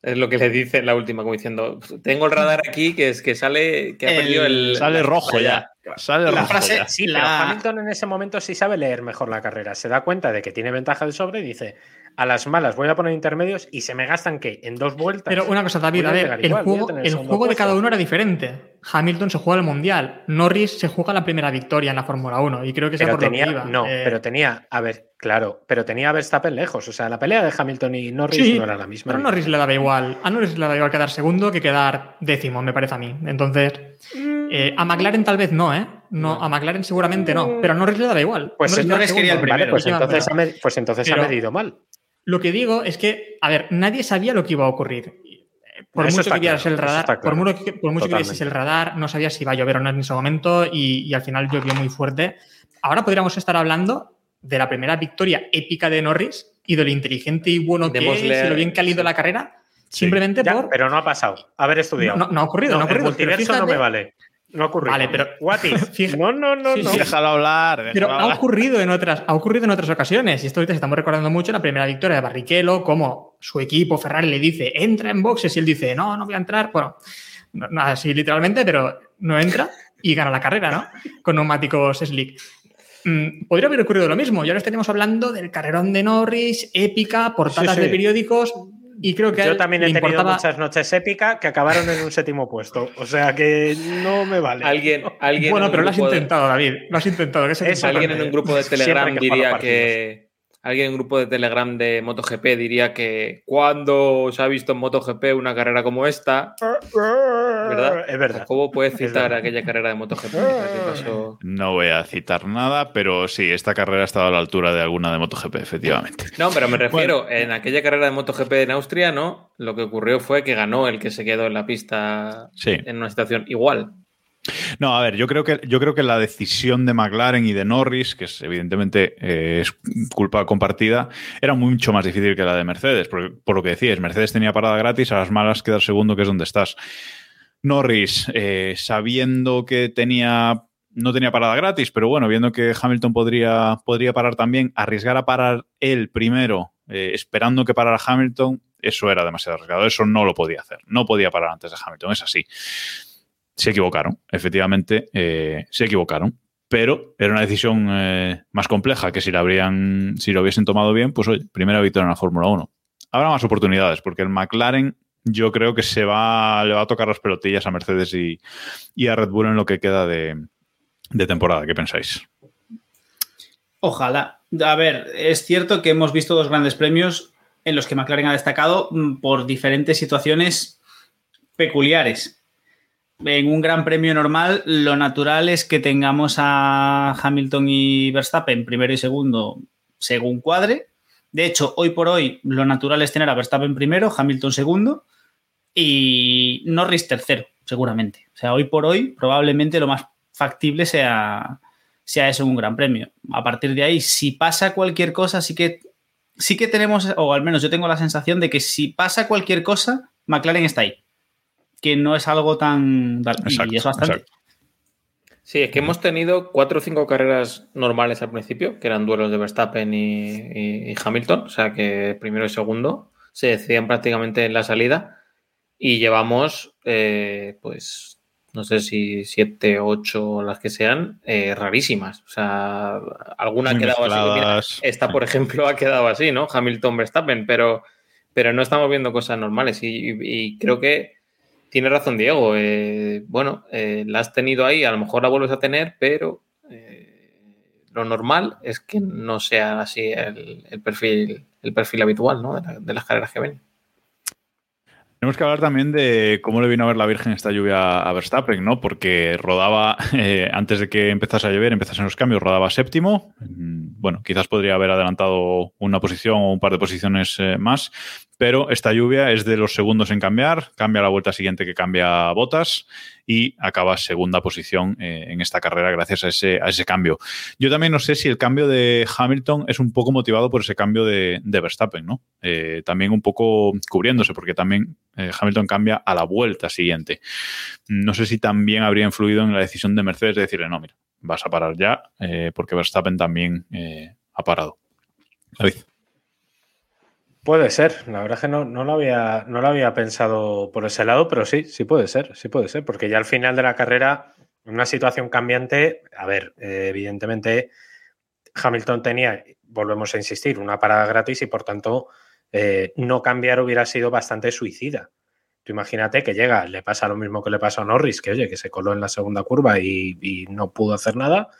Es lo que le dice la última, como diciendo, tengo el radar aquí que es que sale, que ha El- perdido el... Sale rojo ya. Sale La rojo frase- ya. Sí, La- pero Hamilton en ese momento sí sabe leer mejor la carrera. Se da cuenta de que tiene ventaja de sobre y dice: A las malas voy a poner intermedios y se me gastan que en dos vueltas. Pero una cosa, David, a ver, el igual, juego, el juego de cada uno era diferente. Hamilton se juega el Mundial, Norris se juega la primera victoria en la Fórmula 1 y creo que Pero por lo tenía, que iba. no, Eh, pero tenía, a ver, claro, pero tenía a Verstappen lejos. O sea, la pelea de Hamilton y Norris sí, no era la misma. pero a Norris le daba igual. A Norris le daba igual quedar segundo que quedar décimo, me parece a mí. Entonces, eh, a McLaren tal vez no, ¿eh? No, a McLaren seguramente no, pero a Norris le daba igual. Pues Norris quería el. Vale, pues Iba entonces, ha, pues entonces Pero- ha medido mal. Lo que digo es que, a ver, nadie sabía lo que iba a ocurrir. Por Eso mucho que vieras claro, el radar, está por claro. mucho que, por mucho que vieses el radar, no sabías si iba a llover o no en ese momento y, y al final llovió muy fuerte. Ahora podríamos estar hablando de la primera victoria épica de Norris y de lo inteligente y bueno que es y lo bien que ha ido la carrera, simplemente Ya, por... pero no ha pasado. Haber estudiado. No, no ha ocurrido, no, ha el ocurrido. pero multiverso no fíjate- me vale. No ha ocurrido. Vale, pero- What? Fija- No, no, no, Sí, no. sí. Déjalo hablar. déjalo Pero ha ocurrido en otras, ha ocurrido en otras ocasiones. Y esto ahorita estamos recordando mucho la primera victoria de Barrichello, como su equipo Ferrari le dice, entra en boxes, y él dice, no, no voy a entrar. Bueno, no, no así literalmente, pero no entra y gana la carrera, ¿no? Con neumáticos slick. Mm, podría haber ocurrido lo mismo. Y ahora estaríamos hablando del carrerón de Norris, épica, portadas Sí, sí. de periódicos. Y creo que Yo también he tenido importaba- muchas noches épicas que acabaron en un séptimo puesto. O sea que no me vale. Alguien, alguien Bueno, pero lo has de- intentado, David. Lo has intentado. que alguien en un grupo de Telegram diría que. Alguien en un grupo de Telegram de MotoGP diría que cuando se ha visto en MotoGP una carrera como esta, ¿verdad? Es verdad. ¿Cómo puedes citar aquella carrera de MotoGP? No voy a citar nada, pero sí, esta carrera ha estado a la altura de alguna de MotoGP, efectivamente. No, pero me refiero, en aquella carrera de MotoGP en Austria, ¿no? Lo que ocurrió fue que ganó el que se quedó en la pista Sí. en una situación igual. No, a ver, yo creo que, yo creo que la decisión de McLaren y de Norris, que es evidentemente eh, es culpa compartida, era mucho más difícil que la de Mercedes, porque, por lo que decías, Mercedes tenía parada gratis, a las malas quedar segundo, que es donde estás. Norris, eh, sabiendo que tenía no tenía parada gratis, pero bueno, viendo que Hamilton podría, podría parar también, arriesgar a parar él primero, eh, esperando que parara Hamilton, eso era demasiado arriesgado, eso no lo podía hacer, no podía parar antes de Hamilton, es así se equivocaron, efectivamente, eh, se equivocaron. Pero era una decisión eh, más compleja que si la habrían, si lo hubiesen tomado bien, pues oye, primera victoria en la Fórmula 1. Habrá más oportunidades, porque el McLaren yo creo que se va, le va a tocar las pelotillas a Mercedes y, a Red Bull en lo que queda de, de temporada. ¿Qué pensáis? Ojalá. A ver, es cierto que hemos visto dos grandes premios en los que McLaren ha destacado mm, por diferentes situaciones peculiares. En un gran premio normal, lo natural es que tengamos a Hamilton y Verstappen primero y segundo según cuadre. De hecho, hoy por hoy lo natural es tener a Verstappen primero, Hamilton segundo y Norris tercero, seguramente. O sea, hoy por hoy probablemente lo más factible sea, sea eso un gran premio. A partir de ahí, si pasa cualquier cosa, sí que, sí que tenemos, o al menos yo tengo la sensación de que si pasa cualquier cosa, McLaren está ahí. Que no es algo tan... y es bastante. Sí, es que hemos tenido cuatro o cinco carreras normales al principio, que eran duelos de Verstappen y, Hamilton, o sea que primero y segundo se decidían prácticamente en la salida y llevamos, eh, pues, no sé si siete, ocho, las que sean, eh, rarísimas. O sea, alguna ha quedado así. esta, por ejemplo, ha quedado así, ¿no? Hamilton-Verstappen, pero, pero no estamos viendo cosas normales y creo que tiene razón Diego. Eh, bueno, eh, la has tenido ahí, a lo mejor la vuelves a tener, pero eh, lo normal es que no sea así el, perfil, el perfil habitual ¿no? de, las carreras que ven. Tenemos que hablar también de cómo le vino a ver la Virgen esta lluvia a Verstappen, ¿no? Porque rodaba, antes de que empezase a llover, empezasen los cambios, rodaba séptimo. Bueno, quizás podría haber adelantado una posición o un par de posiciones más, pero esta lluvia es de los segundos en cambiar, cambia la vuelta siguiente que cambia botas y acaba segunda posición eh, en esta carrera gracias a ese, a ese cambio. Yo también no sé si el cambio de Hamilton es un poco motivado por ese cambio de, Verstappen, ¿no? Eh, también un poco cubriéndose, porque también eh, Hamilton cambia a la vuelta siguiente. No sé si también habría influido en la decisión de Mercedes de decirle, no, mira, vas a parar ya, porque Verstappen también ha parado. Puede ser, la verdad es que no, no, lo había, no lo había pensado por ese lado, pero sí, sí puede ser, sí puede ser, porque ya al final de la carrera, una situación cambiante, a ver, eh, evidentemente Hamilton tenía, volvemos a insistir, una parada gratis y por tanto eh, no cambiar hubiera sido bastante suicida. Tú imagínate que llega, le pasa lo mismo que le pasó a Norris, que oye, que se coló en la segunda curva y, no pudo hacer nada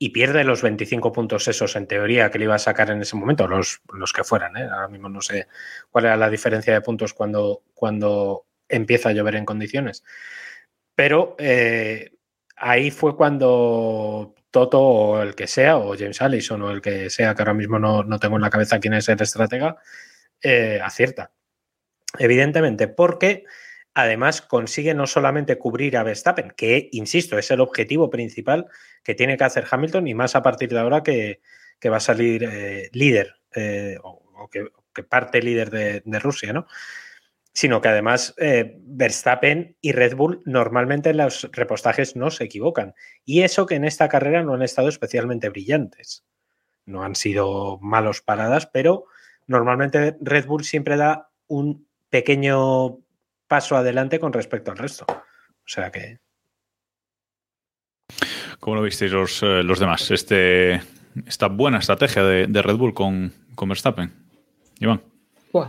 y pierde los 25 puntos esos en teoría que le iba a sacar en ese momento, los, los que fueran. ¿eh? Ahora mismo no sé cuál era la diferencia de puntos cuando, cuando empieza a llover en condiciones. Pero eh, ahí fue cuando Toto o el que sea, o James Allison o el que sea, que ahora mismo no, tengo en la cabeza quién es el estratega, eh, acierta. Evidentemente, porque además consigue no solamente cubrir a Verstappen, que, insisto, es el objetivo principal que tiene que hacer Hamilton y más a partir de ahora que, va a salir eh, líder eh, o, que, parte líder de, Rusia, ¿no? Sino que además eh, Verstappen y Red Bull normalmente en los repostajes no se equivocan. Y eso que en esta carrera no han estado especialmente brillantes. No han sido malos paradas, pero normalmente Red Bull siempre da un pequeño paso adelante con respecto al resto. O sea que. ¿Cómo lo visteis los, eh, los demás? Este, esta buena estrategia de, Red Bull con, con, Verstappen. Iván.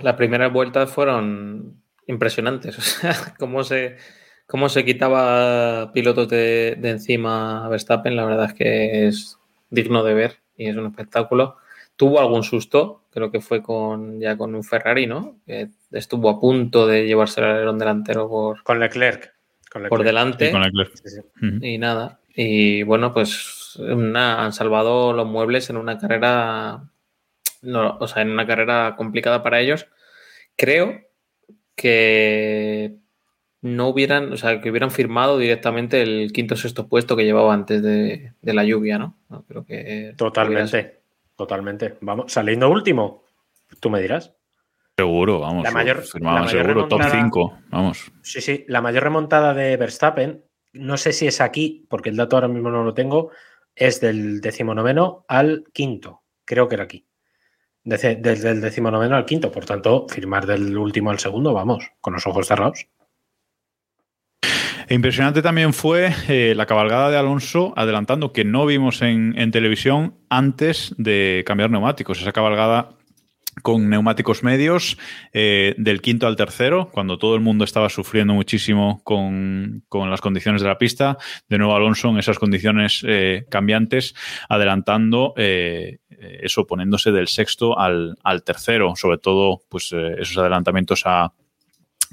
las primeras vueltas fueron impresionantes. O sea, cómo se, cómo se quitaba pilotos de, de encima a Verstappen, la verdad es que es digno de ver y es un espectáculo. Tuvo algún susto, creo que fue con ya con un Ferrari, ¿no? Que estuvo a punto de llevarse el alerón delantero por. Con Leclerc. Por delante. Y, nada. Y bueno, pues han salvado los muebles en una carrera. No, o sea, en una carrera complicada para ellos. Creo que no hubieran, o sea, que hubieran firmado directamente el quinto o sexto puesto que llevaba antes de, la lluvia, ¿no? creo que. Totalmente. Totalmente. Vamos, saliendo último, tú me dirás. Seguro, vamos. La mayor, seguro, top 5, vamos. Sí, sí, la mayor remontada de Verstappen, no sé si es aquí, porque el dato ahora mismo no lo tengo, es del decimonoveno al quinto. Creo que era aquí. Desde, desde el decimonoveno al quinto, por tanto, firmar del último al segundo, vamos, con los ojos cerrados. Impresionante también fue eh, la cabalgada de Alonso adelantando que no vimos en, televisión antes de cambiar neumáticos. Esa cabalgada con neumáticos medios eh, del quinto al tercero, cuando todo el mundo estaba sufriendo muchísimo con, las condiciones de la pista. De nuevo Alonso en esas condiciones eh, cambiantes, adelantando eso, poniéndose del sexto al, al tercero, sobre todo pues esos adelantamientos a,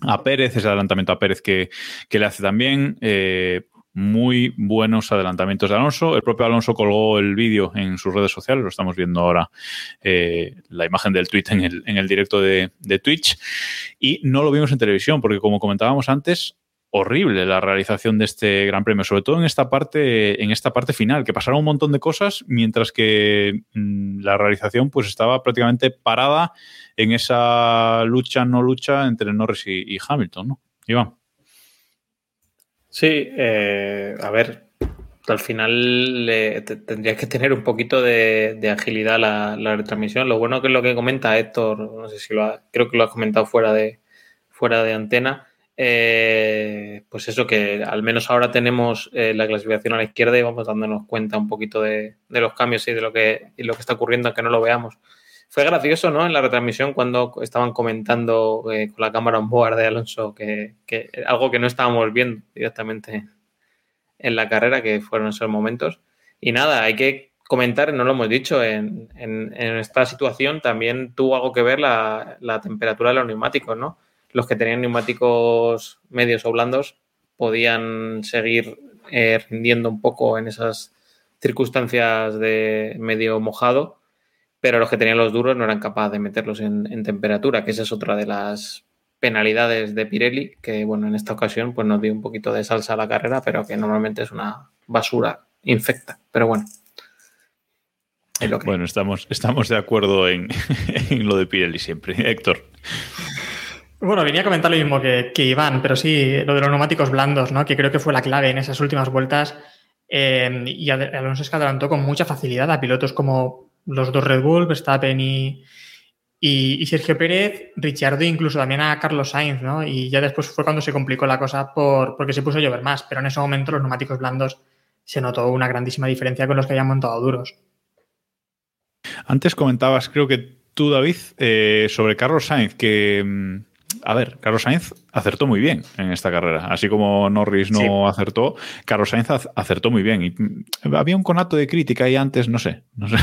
a Pérez, ese adelantamiento a Pérez que, le hace también. Eh, muy buenos adelantamientos de Alonso. El propio Alonso colgó el vídeo en sus redes sociales, lo estamos viendo ahora, eh, la imagen del tweet en el, en el directo de, de, Twitch, y no lo vimos en televisión, porque como comentábamos antes, horrible la realización de este Gran Premio, sobre todo en esta parte, en esta parte final, que pasaron un montón de cosas, mientras que mmm, la realización pues estaba prácticamente parada en esa lucha no lucha entre Norris y, Hamilton, ¿no? Iván. Sí, eh, a ver, al final tendrías que tener un poquito de, de agilidad la, la, retransmisión. Lo bueno que es lo que comenta Héctor, no sé si lo ha, creo que lo has comentado fuera de, fuera de antena, eh, pues eso que al menos ahora tenemos eh, la clasificación a la izquierda y vamos dándonos cuenta un poquito de, los cambios y de lo que, y lo que está ocurriendo, aunque no lo veamos. Fue gracioso, ¿no? En la retransmisión cuando estaban comentando eh, con la cámara on board de Alonso que, algo que no estábamos viendo directamente en la carrera, que fueron esos momentos. Y nada, hay que comentar, no lo hemos dicho, en esta situación también tuvo algo que ver la, la, temperatura de los neumáticos, ¿no? Los que tenían neumáticos medios o blandos podían seguir eh, rindiendo un poco en esas circunstancias de medio mojado pero los que tenían los duros no eran capaces de meterlos en, en, temperatura, que esa es otra de las penalidades de Pirelli, que bueno, en esta ocasión pues nos dio un poquito de salsa a la carrera, pero que normalmente es una basura infecta. Pero bueno. Bueno, estamos, estamos de acuerdo en, en lo de Pirelli siempre. Héctor. Bueno, venía a comentar lo mismo que, Iván, pero sí, lo de los neumáticos blandos, ¿no? Que creo que fue la clave en esas últimas vueltas. Eh, y Alonso es que adelantó con mucha facilidad a pilotos como los dos Red Bull, Verstappen y, y, y, Sergio Pérez, Ricciardo incluso también a Carlos Sainz, ¿no? Y ya después fue cuando se complicó la cosa por, porque se puso a llover más, pero en ese momento los neumáticos blandos se notó una grandísima diferencia con los que habían montado duros. Antes comentabas, creo que tú, David, eh, sobre Carlos Sainz, que mm, a ver, Carlos Sainz acertó muy bien en esta carrera. Así como Norris no sí. acertó, Carlos Sainz acertó muy bien. Y mm, había un conato de crítica ahí antes, no sé. No sé.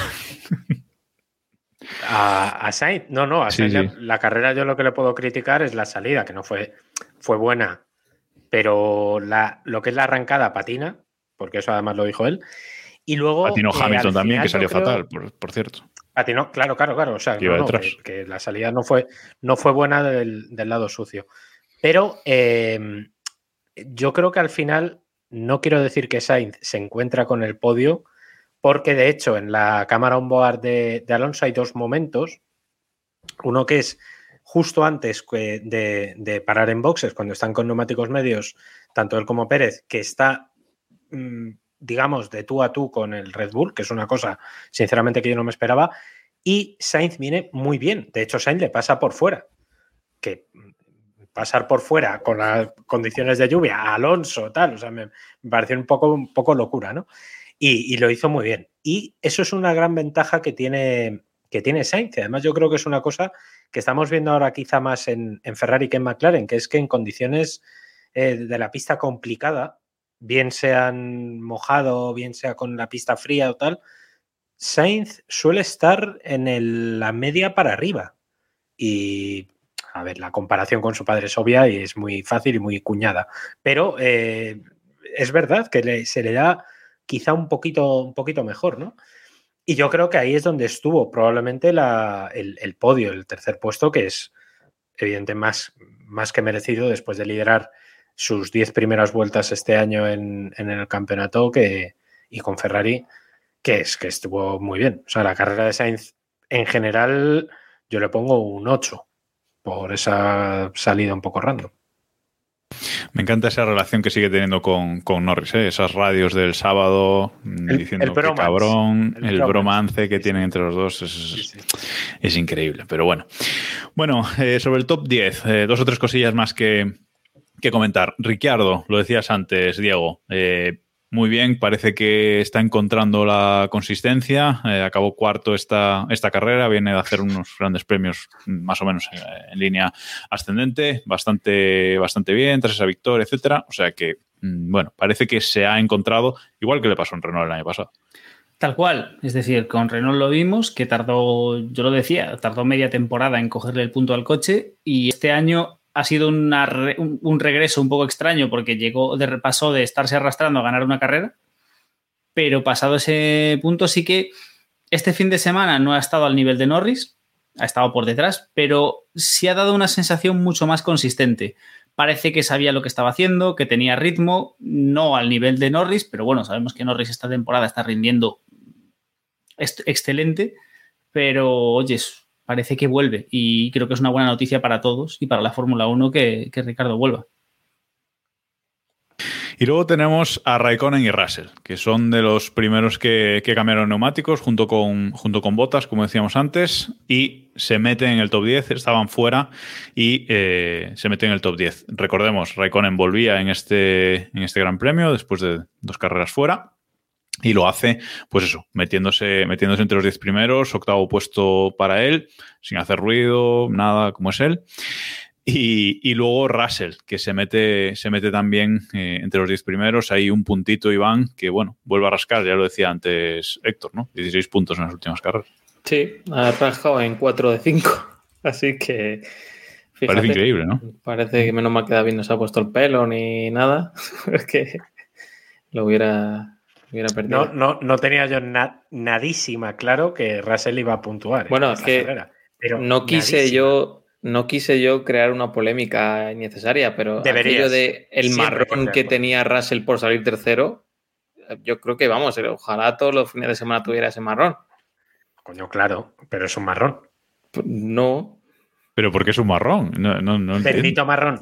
A, a, Sainz, no, no, a Sainz sí, sí. La, la, carrera yo lo que le puedo criticar es la salida, que no fue, fue buena, pero la, lo que es la arrancada patina, porque eso además lo dijo él, y luego... Patinó eh, Hamilton también, que salió creo, fatal, por, por cierto. Claro, claro, claro, o sea, no, no, que, que, la salida no fue, no fue buena del, del lado sucio. Pero eh, yo creo que al final, no quiero decir que Sainz se encuentra con el podio, porque de hecho en la cámara on-board de, de, Alonso hay dos momentos. Uno que es justo antes de, de, parar en boxes, cuando están con neumáticos medios, tanto él como Pérez, que está, mm, digamos, de tú a tú con el Red Bull, que es una cosa, sinceramente, que yo no me esperaba. Y Sainz viene muy bien. De hecho, Sainz le pasa por fuera. Que pasar por fuera con las condiciones de lluvia a Alonso, tal, o sea, me, pareció un poco, un poco locura, ¿no? Y, lo hizo muy bien. Y eso es una gran ventaja que tiene, que tiene Sainz. Además, yo creo que es una cosa que estamos viendo ahora quizá más en, en Ferrari que en McLaren, que es que en condiciones eh, de la pista complicada, bien sean mojado, bien sea con la pista fría o tal, Sainz suele estar en la media para arriba. Y, a ver, la comparación con su padre es obvia y es muy fácil y muy cuñada. Pero eh, es verdad que le, se le da quizá un poquito, un poquito mejor, ¿no? Y yo creo que ahí es donde estuvo probablemente la, el, el, podio, el tercer puesto, que es evidente más, más que merecido después de liderar sus diez primeras vueltas este año en, en, el campeonato que, y con Ferrari, que es que estuvo muy bien. O sea, la carrera de Sainz en general yo le pongo un 8 por esa salida un poco random. Me encanta esa relación que sigue teniendo con, con Norris, ¿eh? esas radios del sábado mm, el, diciendo el que cabrón, el, el bromance que sí, tienen entre los dos es, sí, sí. es, increíble. Pero bueno, bueno eh, sobre el top 10, eh, dos o tres cosillas más que, que comentar. Ricciardo, lo decías antes, Diego, eh, muy bien, parece que está encontrando la consistencia. Eh, acabó cuarto esta, esta carrera, viene de hacer unos grandes premios más o menos en, en, línea ascendente, bastante, bastante bien, tras esa victoria, etcétera. O sea que, mm, bueno, parece que se ha encontrado, igual que le pasó en Renault el año pasado. Tal cual, es decir, con Renault lo vimos, que tardó, yo lo decía, tardó media temporada en cogerle el punto al coche y este año ha sido un, un regreso un poco extraño porque llegó de pasó de estarse arrastrando a ganar una carrera, pero pasado ese punto sí que este fin de semana no ha estado al nivel de Norris, ha estado por detrás, pero sí ha dado una sensación mucho más consistente. Parece que sabía lo que estaba haciendo, que tenía ritmo, no al nivel de Norris, pero bueno, sabemos que Norris esta temporada está rindiendo excelente, pero oyes, parece que vuelve y creo que es una buena noticia para todos y para la Fórmula 1 que, Ricardo vuelva. Y luego tenemos a Raikkonen y Russell, que son de los primeros que, que cambiaron neumáticos junto con, junto con Botas, como decíamos antes, y se meten en el top 10, estaban fuera y eh, se meten en el top 10. Recordemos, Raikkonen volvía en este, en este Gran Premio después de dos carreras fuera. Y lo hace, pues eso, metiéndose, metiéndose entre los 10 primeros, octavo puesto para él, sin hacer ruido, nada como es él. Y, y luego Russell, que se mete, se mete también eh, entre los 10 primeros. Hay un puntito, Iván, que bueno, vuelve a rascar, ya lo decía antes Héctor, ¿no? 16 puntos en las últimas carreras. Sí, ha rajado en 4 de 5. Así que. fíjate, Parece increíble, ¿no? Parece que menos mal que David no se ha puesto el pelo ni nada. Es que lo hubiera, hubiera perdido. No, no, no tenía yo na- nadísima claro que Russell iba a puntuar. en Bueno, es que carrera, pero no quise nadísima. yo. No quise yo crear una polémica innecesaria, pero Deberías. aquello de el marrón que tenía Russell por salir tercero, yo creo que vamos, ojalá todos los fines de semana tuviera ese marrón. Coño, claro, pero es un marrón. No, Pero porque es un marrón. No, no, no. Bendito marrón.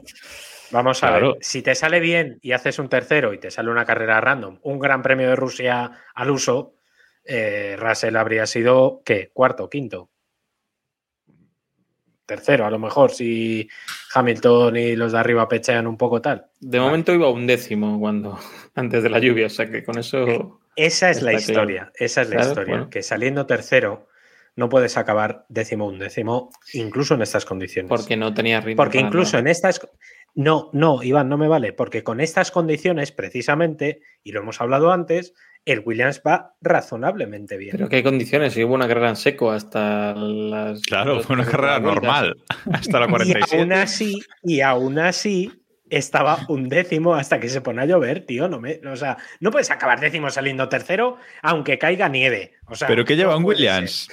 Vamos a Claro. ver, si te sale bien y haces un tercero y te sale una carrera random, un gran premio de Rusia al uso, eh, Russell habría sido, ¿qué? Cuarto, quinto. Tercero, a lo mejor, si Hamilton y los de arriba pechean un poco tal. de momento iba un décimo cuando antes de la lluvia, o sea que con eso Esa es la claro. historia, esa es la Claro, historia, bueno. que saliendo tercero no puedes acabar décimo un décimo, incluso en estas condiciones. porque no tenía ritmo. Porque incluso nada. en estas... No, no, Iván, no me vale, porque con estas condiciones, precisamente, y lo hemos hablado antes, el Williams va razonablemente bien. Pero qué condiciones, si hubo una carrera en seco hasta las. Claro, fue una carrera normal. Hasta la y 47. aún así, y aún así, estaba un décimo hasta que se pone a llover, tío. No me, o sea, no puedes acabar décimo saliendo tercero, aunque caiga nieve. O sea, Pero que lleva no un Williams.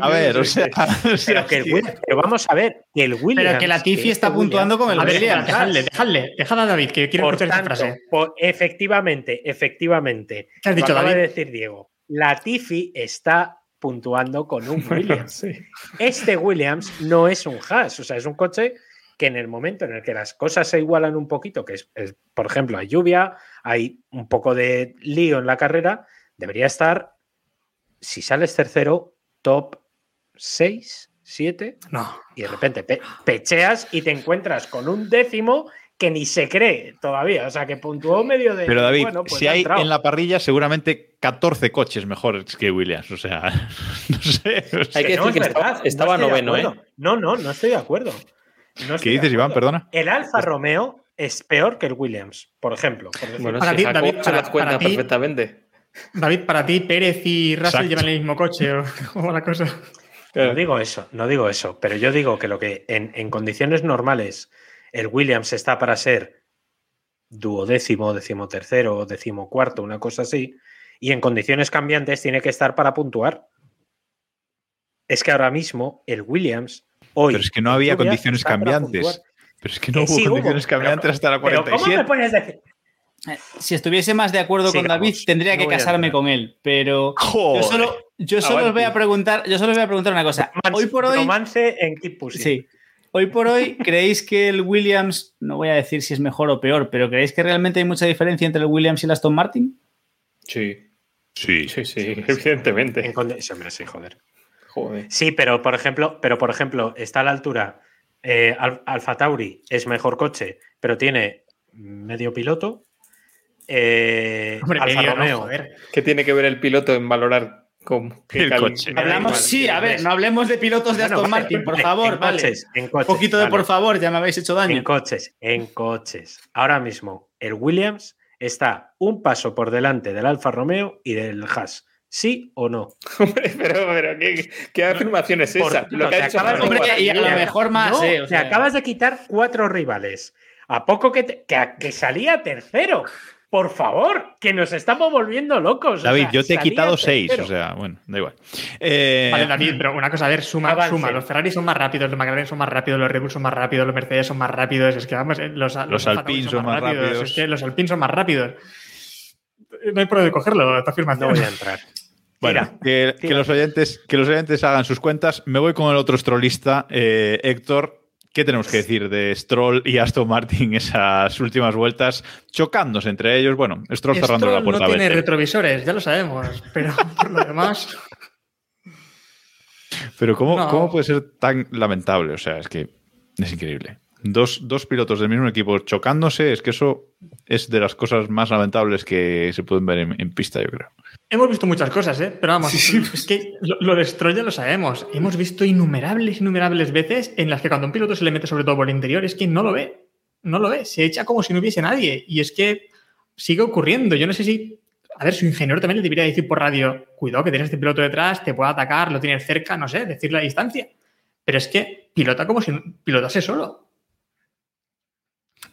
a ver, o sea. o sea, Pero, que el es que- Williams- pero vamos a ver, que el Williams. Pero que la Tiffy que está este puntuando con el A ver, Williams. dejadle, dejadle, dejad a David, que quiero Por escuchar esta tanto, frase. por- efectivamente, efectivamente. ¿Qué has dicho, acaba David? de decir Diego. La Tiffy está puntuando con un Williams. Sí. Este Williams no es un Haas, o sea, es un coche que en el momento en el que las cosas se igualan un poquito, que es, es, por ejemplo, hay lluvia, hay un poco de lío en la carrera, debería estar, si sales tercero, top 6, 7, No. y de repente pe- pecheas y te encuentras con un décimo que ni se cree todavía, o sea, que puntuó medio de... Pero David, bueno, pues si ha hay entrado. en la parrilla seguramente 14 coches mejores que Williams. O sea, no sé. o sea, Hay que no decir es que estaba- noveno, ¿eh? No, no, no estoy de acuerdo. No ¿Qué dices, Iván? Perdona. El Alfa Romeo es peor que el Williams, por ejemplo. por decir. Bueno, Para si ti, David, se para- las cuenta para perfectamente. David, para ti, Pérez y Russell Exacto. llevan el mismo coche o la cosa. No digo eso, no digo eso, pero yo digo que lo que en, en condiciones normales el Williams está para ser duodécimo, decimotercero, decimocuarto, una cosa así, y en condiciones cambiantes tiene que estar para puntuar. Es que ahora mismo el Williams hoy. Pero es que no había condiciones cambiantes. Pero es que no Que hubo sí hubo, condiciones pero- cambiantes hasta la Pero ¿cómo me 47. puedes decir? Eh, Si estuviese más de acuerdo con. David, tendría que casarme con él. Pero yo solo, yo solo os voy a preguntar, yo solo os voy a preguntar una cosa. Hoy por hoy, Romance en Keep Pushing. sí. Hoy por hoy, ¿creéis que el Williams, no voy a decir si es mejor o peor, pero ¿creéis que realmente hay mucha diferencia entre el Williams y el Aston Martin? Sí, Sí. sí, sí, evidentemente. En sí, hombre, sí, joder. Joder. Sí, pero por ejemplo, pero por ejemplo, está a la altura. Eh, Al- Alfa Tauri es mejor coche, pero tiene medio piloto. Eh, Hombre, Alfa medio no, Romeo. joder. ¿Qué tiene que ver el piloto en valorar con El cal- coche. Hablamos, sí, a ver, no hablemos de pilotos de Bueno, Aston vale, Martin, por vale, favor, en vale. coches, en Un poquito de vale. por favor, ya me habéis hecho daño. En coches, en coches. Ahora mismo, el Williams está un paso por delante del Alfa Romeo y del Haas. ¿Sí o no? Hombre, pero, pero ¿qué, qué afirmación es esa? no, Lo que te ha dicho acabas de- Fernando Hombre, y a lo mejor más, No, eh, o te sea- acabas de quitar cuatro rivales. ¿A poco que, te- que, que salía tercero? Por favor, que nos estamos volviendo locos. o David, sea, yo te he quitado seis, tercero. o sea, bueno, da igual. Eh, Vale, David, pero una cosa, a ver, suma, Avance. suma. Los Ferrari son más rápidos, los McLaren son más rápidos, los Red Bull son más rápidos, los Mercedes son más rápidos. Es que vamos, eh, los, Los Alpine son más rápidos. Es que los Alpine son más rápidos. No hay por dónde cogerlo, esta No afirmación. voy a entrar. Bueno, Tira, que, los oyentes, que los oyentes hagan sus cuentas. Me voy con el otro strollista, eh, Héctor. ¿Qué tenemos que decir de Stroll y Aston Martin esas últimas vueltas chocándose entre ellos? Bueno, Stroll cerrando Stroll la puerta. no tiene retrovisores, ya lo sabemos, pero por lo demás. Pero ¿cómo, No. ¿cómo puede ser tan lamentable? O sea, es que es increíble. Dos, dos pilotos del mismo equipo chocándose, es que eso es de las cosas más lamentables que se pueden ver en, en pista, yo creo. Hemos visto muchas cosas, ¿eh? Pero vamos, es que lo, lo de Stroll ya lo sabemos. Hemos visto innumerables, innumerables veces en las que cuando a un piloto se le mete sobre todo por el interior es que no lo ve. No lo ve. Se echa como si no hubiese nadie. Y es que sigue ocurriendo. Yo no sé si. A ver, su ingeniero también le debería decir por radio: cuidado que tienes este piloto detrás, te puede atacar, lo tienes cerca, no sé, decirle a distancia. Pero es que pilota como si pilotase solo.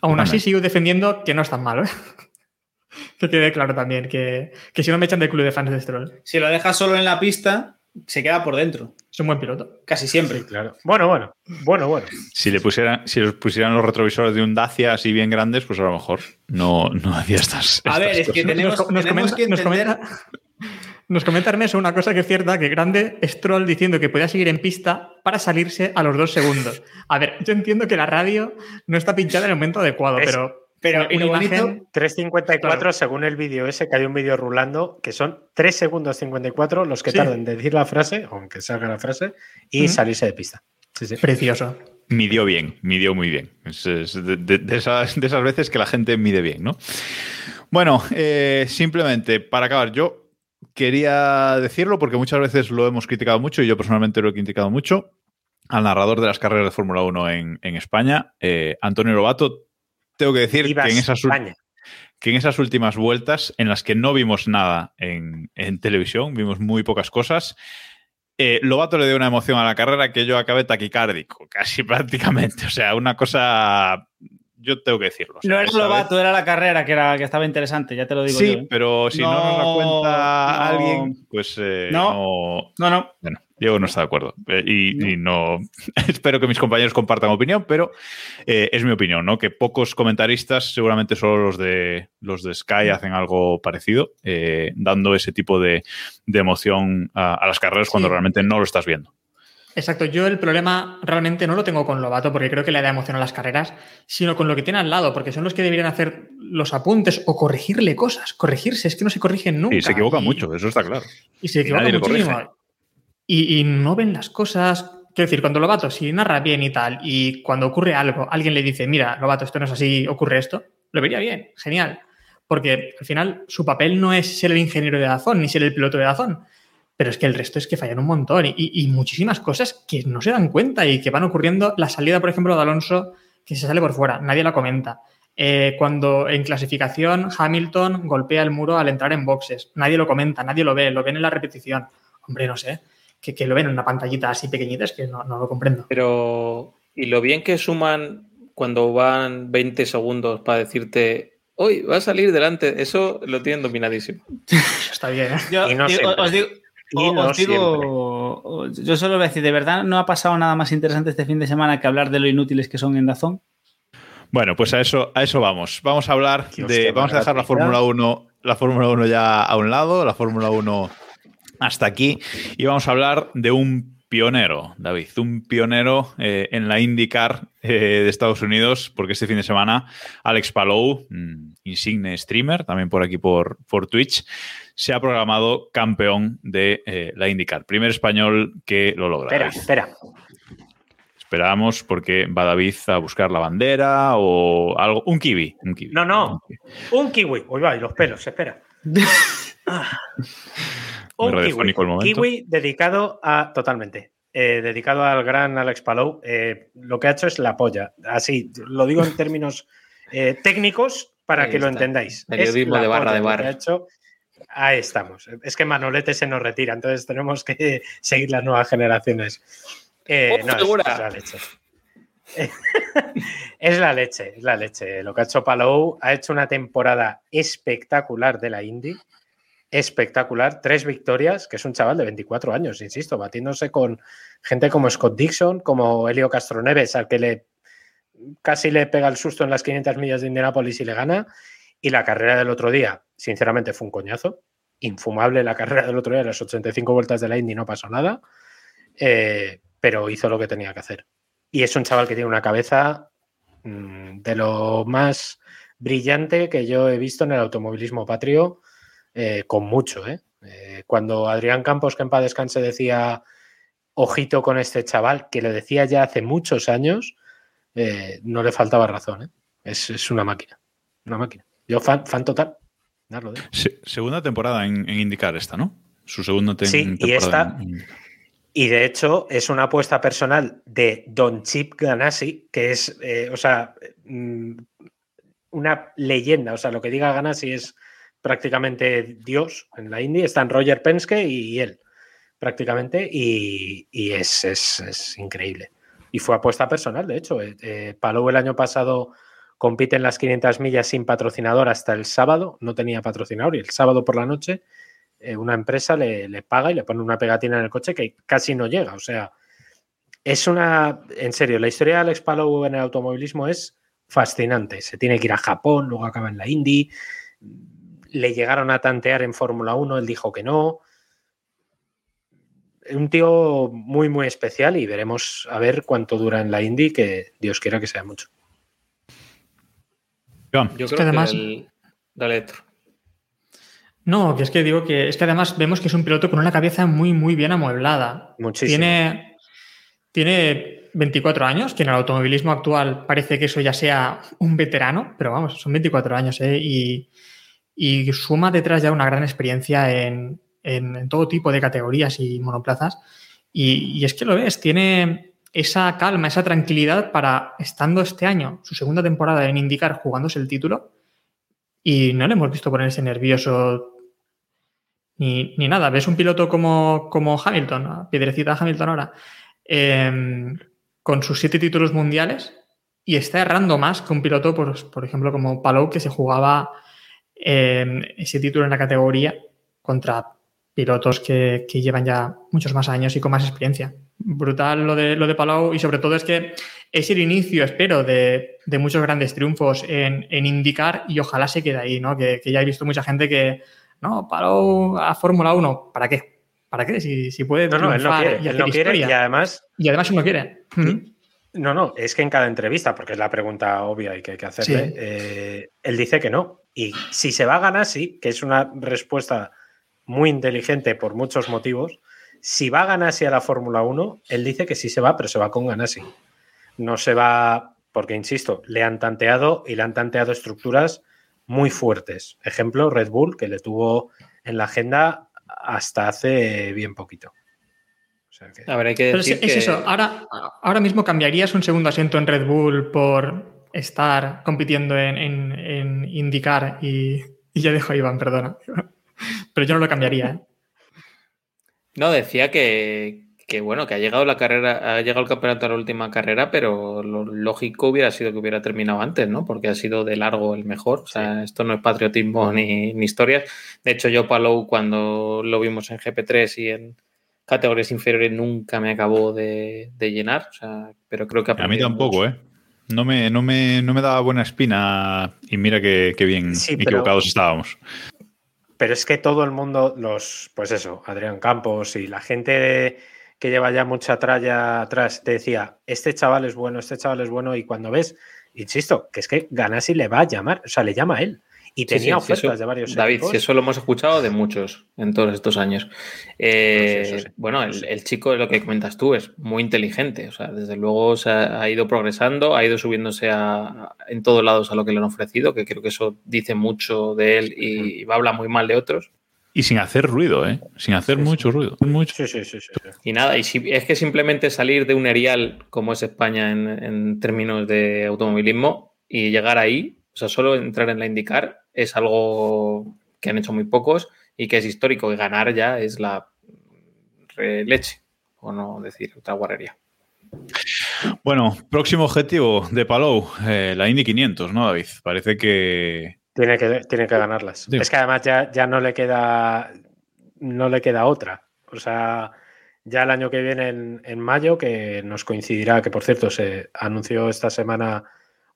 Aún así, sigo defendiendo que no es tan malo, ¿eh? Que quede claro también que, que si no me echan del club de fans de Stroll. Si lo dejas solo en la pista, se queda por dentro. Es un buen piloto. Casi siempre. Sí, claro. Bueno, bueno, bueno, bueno. Si le pusieran, si les pusieran los retrovisores de un Dacia así bien grandes, pues a lo mejor no, no hacía estas. A ver, es que tenemos, Nos- nos tenemos comenta- que nos entender... comenta- Nos comenta Ernesto una cosa que es cierta, que grande Stroll diciendo que podía seguir en pista para salirse a los dos segundos. A ver, yo entiendo que la radio no está pinchada en el momento adecuado, Es- pero, pero, una bonito- imagen- 3.54 Claro. según el vídeo ese, que hay un vídeo rulando, que son 3 segundos 54 los que Sí. tardan en decir la frase, aunque salga la frase, y salirse de pista. Sí, sí. precioso. Midió bien, midió muy bien. Es, es de, de- de esas, de esas veces que la gente mide bien, ¿no? Bueno, eh, simplemente para acabar, yo quería decirlo porque muchas veces lo hemos criticado mucho y yo personalmente lo he criticado mucho al narrador de las carreras de Fórmula 1 en, en España, eh, Antonio Lobato. Tengo que decir que en, esas, ul- España. que en esas últimas vueltas en las que no vimos nada en, en televisión, vimos muy pocas cosas, eh, Lobato le dio una emoción a la carrera que yo acabé taquicárdico, casi prácticamente. O sea, una cosa. Yo tengo que decirlo. No era Lobato, era la carrera que, era, que estaba interesante, ya te lo digo Sí, yo. ¿eh? pero si no, nos No, cuenta no. alguien, pues eh, No. no. No, no. Bueno, Diego no está de acuerdo. Eh, y, y no. Espero que mis compañeros compartan opinión, pero eh, es mi opinión, ¿no? Que pocos comentaristas, seguramente solo los de los de Sky, hacen algo parecido, dando ese tipo de, de emoción a, a las carreras cuando realmente no lo estás viendo. Exacto, yo el problema realmente no lo tengo con Lobato porque creo que le da emoción a las carreras, sino con lo que tiene al lado, porque son los que deberían hacer los apuntes o corregirle cosas. Corregirse, es que no se corrigen nunca. Y se equivoca Y- mucho, eso está claro. Y se Y equivoca le muchísimo. Y, y no ven las cosas. Quiero decir, cuando Lobato, si narra bien y tal, y cuando ocurre algo, alguien le dice, mira, Lobato, esto no es así, ocurre esto, lo vería bien, genial. Porque al final su papel no es ser el ingeniero de Dazón ni ser el piloto de Dazón. Pero es que el resto es que fallan un montón y, y muchísimas cosas que no se dan cuenta y que van ocurriendo. La salida, por ejemplo, de Alonso, que se sale por fuera, nadie la comenta. Eh, cuando en clasificación Hamilton golpea el muro al entrar en boxes, nadie lo comenta, nadie lo ve, lo ven en la repetición. Hombre, no sé, que, que lo ven en una pantallita así pequeñita, es que no, no lo comprendo. Pero, y lo bien que suman cuando van 20 segundos para decirte, hoy va a salir delante, eso lo tienen dominadísimo. Eso está bien, ¿eh? Yo no digo- os digo, Y os yo solo voy a decir, ¿de verdad no ha pasado nada más interesante este fin de semana que hablar de lo inútiles que son en Dazón? Bueno, pues a eso, a eso vamos. Vamos a hablar Dios, de. Vamos a dejar la. Fórmula 1, la Fórmula 1 ya a un lado, la Fórmula 1 hasta aquí. Y vamos a hablar de un pionero, David, un pionero eh, en la IndyCar eh, de Estados Unidos, porque este fin de semana Alex Palou, mm, insigne streamer, también por aquí por, por Twitch, se ha programado campeón de eh, la IndyCar. Primer español que lo logra. Espera, David. espera. Esperamos porque va David a buscar la bandera o algo. Un kiwi. Un kiwi. No, no. Un kiwi. Uy, va, y los pelos, espera. Ah. Un kiwi. el. Kiwi dedicado a. Totalmente. eh, dedicado al gran Alex Palou. eh, lo que ha hecho es la polla. Así, lo digo en términos eh, técnicos para Ahí que lo entendáis. Es Periodismo la de barra de lo bar. que ha hecho Ahí estamos. Es que Manolete se nos retira, entonces tenemos que seguir las nuevas generaciones. Eh, no, es, es la leche. es la leche, es la leche. Lo que ha hecho Palou ha hecho una temporada espectacular de la Indy. Espectacular. Tres victorias, que es un chaval de 24 años, insisto, batiéndose con gente como Scott Dixon, como Helio Castroneves, al que le casi le pega el susto en las 500 millas de Indianapolis y le gana. Y la carrera del otro día, sinceramente, fue un coñazo. Infumable la carrera del otro día, las 85 vueltas de la Indy no pasó nada. Eh, pero hizo lo que tenía que hacer. Y es un chaval que tiene una cabeza mmm, de lo más brillante que yo he visto en el automovilismo patrio, eh, con mucho. ¿eh? Eh, cuando Adrián Campos, que en paz descanse, decía ojito con este chaval, que lo decía ya hace muchos años, no le faltaba razón. Es, es, una máquina. Una máquina. Yo fan, fan total. Se, segunda temporada en, en, indicar esta, ¿no? Su segunda te sí, temporada. Y esta, en... y de hecho, es una apuesta personal de Don Chip Ganassi, que es, eh, o sea, mmm, una leyenda. O sea, lo que diga Ganassi es prácticamente Dios en la Indy. Están Roger Penske y, y él, prácticamente, y, y es, es, es, increíble. Y fue apuesta personal, de hecho. Eh, eh, Palou el año pasado compite en las 500 millas sin patrocinador hasta el sábado, no tenía patrocinador, y el sábado por la noche eh, una empresa le, le, paga y le pone una pegatina en el coche que casi no llega. O sea, es una. En serio, la historia de Alex Palou en el automovilismo es fascinante. Se tiene que ir a Japón, luego acaba en la Indy. Le llegaron a tantear en Fórmula 1, él dijo que no. Un tío muy, muy especial y veremos a ver cuánto dura en la Indy, que Dios quiera que sea mucho. Yo creo es que además. Que el... Dale, no, que es que digo que es que además vemos que es un piloto con una cabeza muy, muy bien amueblada. Muchísimo. Tiene, tiene 24 años, que en el automovilismo actual parece que eso ya sea un veterano, pero vamos, son 24 años, ¿eh? Y, y suma detrás ya una gran experiencia en, en, en todo tipo de categorías y monoplazas. Y, y, es que lo ves, tiene esa calma, esa tranquilidad para, estando este año, su segunda temporada en indicar, jugándose el título, y no le hemos visto ponerse nervioso ni, ni nada. Ves un piloto como, como Hamilton, piedrecita Hamilton ahora, eh, con sus siete títulos mundiales y está errando más que un piloto, por, por ejemplo, como Palou, que se jugaba eh, ese título en la categoría contra pilotos que, que, llevan ya muchos más años y con más experiencia. Brutal lo de, lo de Palau y sobre todo es que es el inicio, espero, de, de muchos grandes triunfos en, en, indicar y ojalá se quede ahí, ¿no? Que, que, ya he visto mucha gente que, no, Palau a Fórmula 1, ¿para qué? ¿Para qué? Si, si puede no, no, él no quiere, y, él no quiere y además... Y además él no quiere. No, no, es que en cada entrevista, porque es la pregunta obvia y que hay que hacerle, sí. eh, él dice que no. Y si se va a ganar, sí, que es una respuesta muy inteligente por muchos motivos. Si va a Ganassi a la Fórmula 1, él dice que sí se va, pero se va con Ganassi. No se va, porque insisto, le han tanteado y le han tanteado estructuras muy fuertes. Ejemplo, Red Bull, que le tuvo en la agenda hasta hace bien poquito. O sea que... A ver, hay que decir es, que... es eso, ahora, ahora mismo cambiarías un segundo asiento en Red Bull por estar compitiendo en, en, en indicar y, y, ya dejo a Iván, perdona. Pero yo no lo cambiaría. ¿eh? No, decía que, que, bueno, que ha llegado la carrera, ha llegado el campeonato a la última carrera, pero lo lógico hubiera sido que hubiera terminado antes, ¿no? Porque ha sido de largo el mejor. O sea, sí. esto no es patriotismo ni, ni, historias. De hecho, yo Palou, cuando lo vimos en GP3 y en categorías inferiores, nunca me acabó de, de llenar. O sea, pero creo que a mí tampoco, mucho. ¿eh? No me, no, me, no me daba buena espina y mira que, que bien sí, equivocados pero... estábamos pero es que todo el mundo, los, pues eso, Adrián Campos y la gente que lleva ya mucha tralla atrás, te decía, este chaval es bueno, este chaval es bueno, y cuando ves, insisto, que es que Ganassi le va a llamar, o sea, le llama a él. Y tenía sí, sí, ofertas eso, de varios David, equipos. si eso lo hemos escuchado de muchos en todos estos años. Eh, sí, sí, bueno, el, el, chico, lo que comentas tú, es muy inteligente. O sea, desde luego se ha, ha ido progresando, ha ido subiéndose a, a, en todos lados a lo que le han ofrecido, que creo que eso dice mucho de él y, y habla muy mal de otros. Y sin hacer ruido, ¿eh? Sin hacer sí, mucho sí. ruido. Mucho. Sí, sí, sí, sí, Y nada, y si, es que simplemente salir de un erial como es España en, en, términos de automovilismo y llegar ahí, o sea, solo entrar en la indicar es algo que han hecho muy pocos y que es histórico, y ganar ya es la leche, o no decir otra guarrería. Bueno, próximo objetivo de Palou, eh, la Indy 500, ¿no, David? Parece que... Tiene que, tiene que ganarlas. Es que además ya, ya no le queda no le queda otra. O sea, ya el año que viene en, mayo, que nos coincidirá, que por cierto se anunció esta semana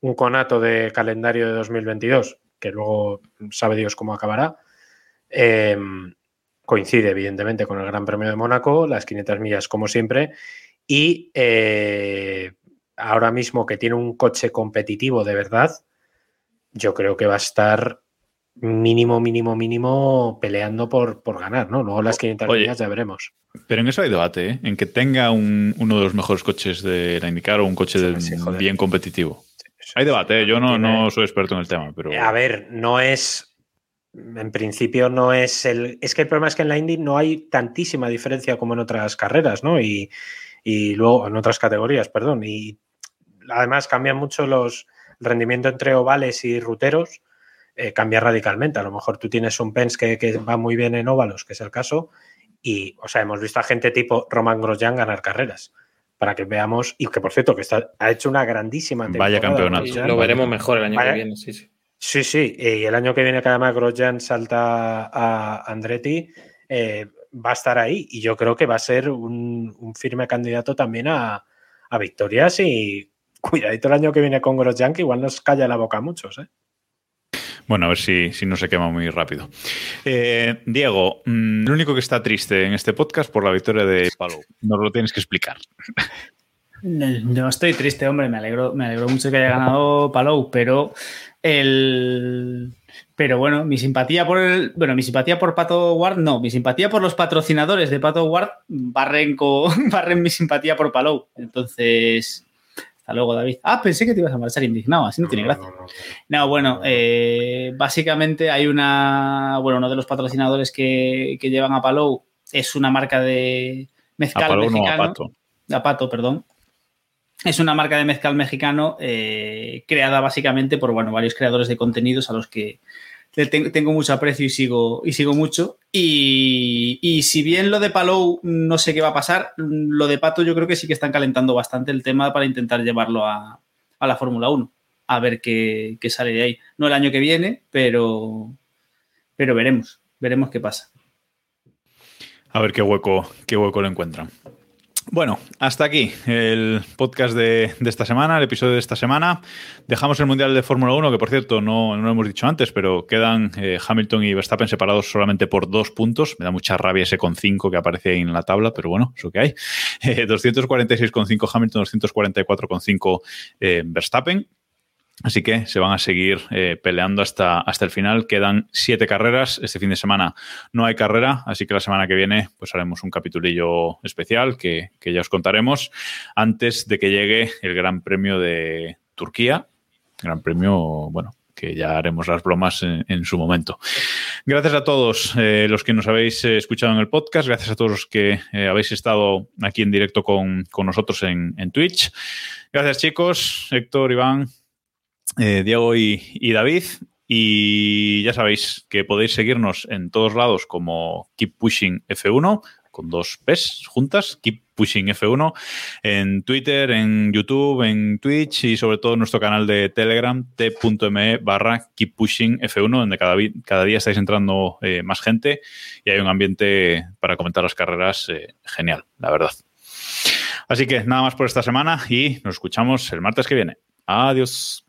un conato de calendario de 2022, que luego sabe Dios cómo acabará. Em, coincide evidentemente con el Gran Premio de Mónaco, las 500 millas como siempre, y eh, ahora mismo que tiene un coche competitivo de verdad, yo creo que va a estar mínimo, mínimo, mínimo peleando por, por ganar, ¿no? Luego las 500 millas ya veremos. Pero en eso hay debate, ¿eh? En que tenga uno de los mejores coches de la IndyCar o un coche bien competitivo. Hay debate, ¿eh? yo no, no soy experto en el tema, pero... A ver, no es... En principio no es el... Es que el problema es que en la Indy no hay tantísima diferencia como en otras carreras, ¿no? Y, y luego en otras categorías, perdón. Y además cambian mucho los el rendimiento entre ovales y ruteros eh, cambia radicalmente. A lo mejor tú tienes un Pens que, va muy bien en óvalos, que es el caso, y, o sea, hemos visto a gente tipo Roman Grosjean ganar carreras. Para que veamos, y que por cierto, que está, ha hecho una grandísima temporada. Vaya campeonato. lo veremos mejor el año que viene, sí, sí. Sí, sí, y el año que viene que además Grosjean salta a Andretti, eh, va a estar ahí. Y yo creo que va a ser un, firme candidato también a, a, victorias. Y cuidadito el año que viene con Grosjean, que igual nos calla la boca a muchos. ¿eh? Bueno, a ver si, si no se quema muy rápido. Eh, Diego, mm, lo único que está triste en este podcast por la victoria de Palou. Nos lo tienes que explicar. No, estoy triste, hombre. Me alegro, me alegro mucho que haya ganado Palou, pero el. Pero bueno, mi simpatía por el. Bueno, mi simpatía por Pato Ward, no. Mi simpatía por los patrocinadores de Pato Ward barren, barren mi simpatía por Palou. Entonces. Hasta luego, David. Ah, pensé que te ibas a marchar indignado, así no, tiene gracia. No, bueno, eh, básicamente hay una. Bueno, uno de los patrocinadores que, llevan a Palou es una marca de mezcal a Palou, mexicano. a Pato. A Pato, perdón. Es una marca de mezcal mexicano eh, creada básicamente por bueno, varios creadores de contenidos a los que tengo, mucho aprecio y sigo, y sigo mucho. Y, si bien lo de Palou no sé qué va a pasar, lo de Pato yo creo que sí que están calentando bastante el tema para intentar llevarlo a, la Fórmula 1. A ver qué, sale de ahí. No el año que viene, pero, pero veremos. Veremos qué pasa. A ver qué hueco, qué hueco lo encuentran. Bueno, hasta aquí el podcast de, esta semana, el episodio de esta semana. Dejamos el Mundial de Fórmula 1, que por cierto no, lo hemos dicho antes, pero quedan eh, Hamilton y Verstappen separados solamente por dos puntos. Me da mucha rabia ese con cinco que aparece ahí en la tabla, pero bueno, eso que hay. Eh, 246,5 Hamilton, 244,5 eh, Verstappen. Así que se van a seguir eh, peleando hasta, hasta el final. Quedan siete carreras. Este fin de semana no hay carrera, así que la semana que viene pues haremos un capitulillo especial que, ya os contaremos antes de que llegue el Gran Premio de Turquía. Gran Premio, bueno, que ya haremos las bromas en, su momento. Gracias a todos eh, los que nos habéis eh, escuchado en el podcast, gracias a todos los que habéis estado aquí en directo con, nosotros en, en Twitch. Gracias chicos, Héctor, Iván, eh, Diego y, David. Y ya sabéis que podéis seguirnos en todos lados como Keep Pushing F1, con dos P's juntas, Keep Pushing F1, en Twitter, en YouTube, en Twitch y sobre todo en nuestro canal de Telegram, t.me barra Keep Pushing F1, donde cada, día estáis entrando eh, más gente y hay un ambiente para comentar las carreras eh, genial, la verdad. Así que nada más por esta semana y nos escuchamos el martes que viene. Adiós.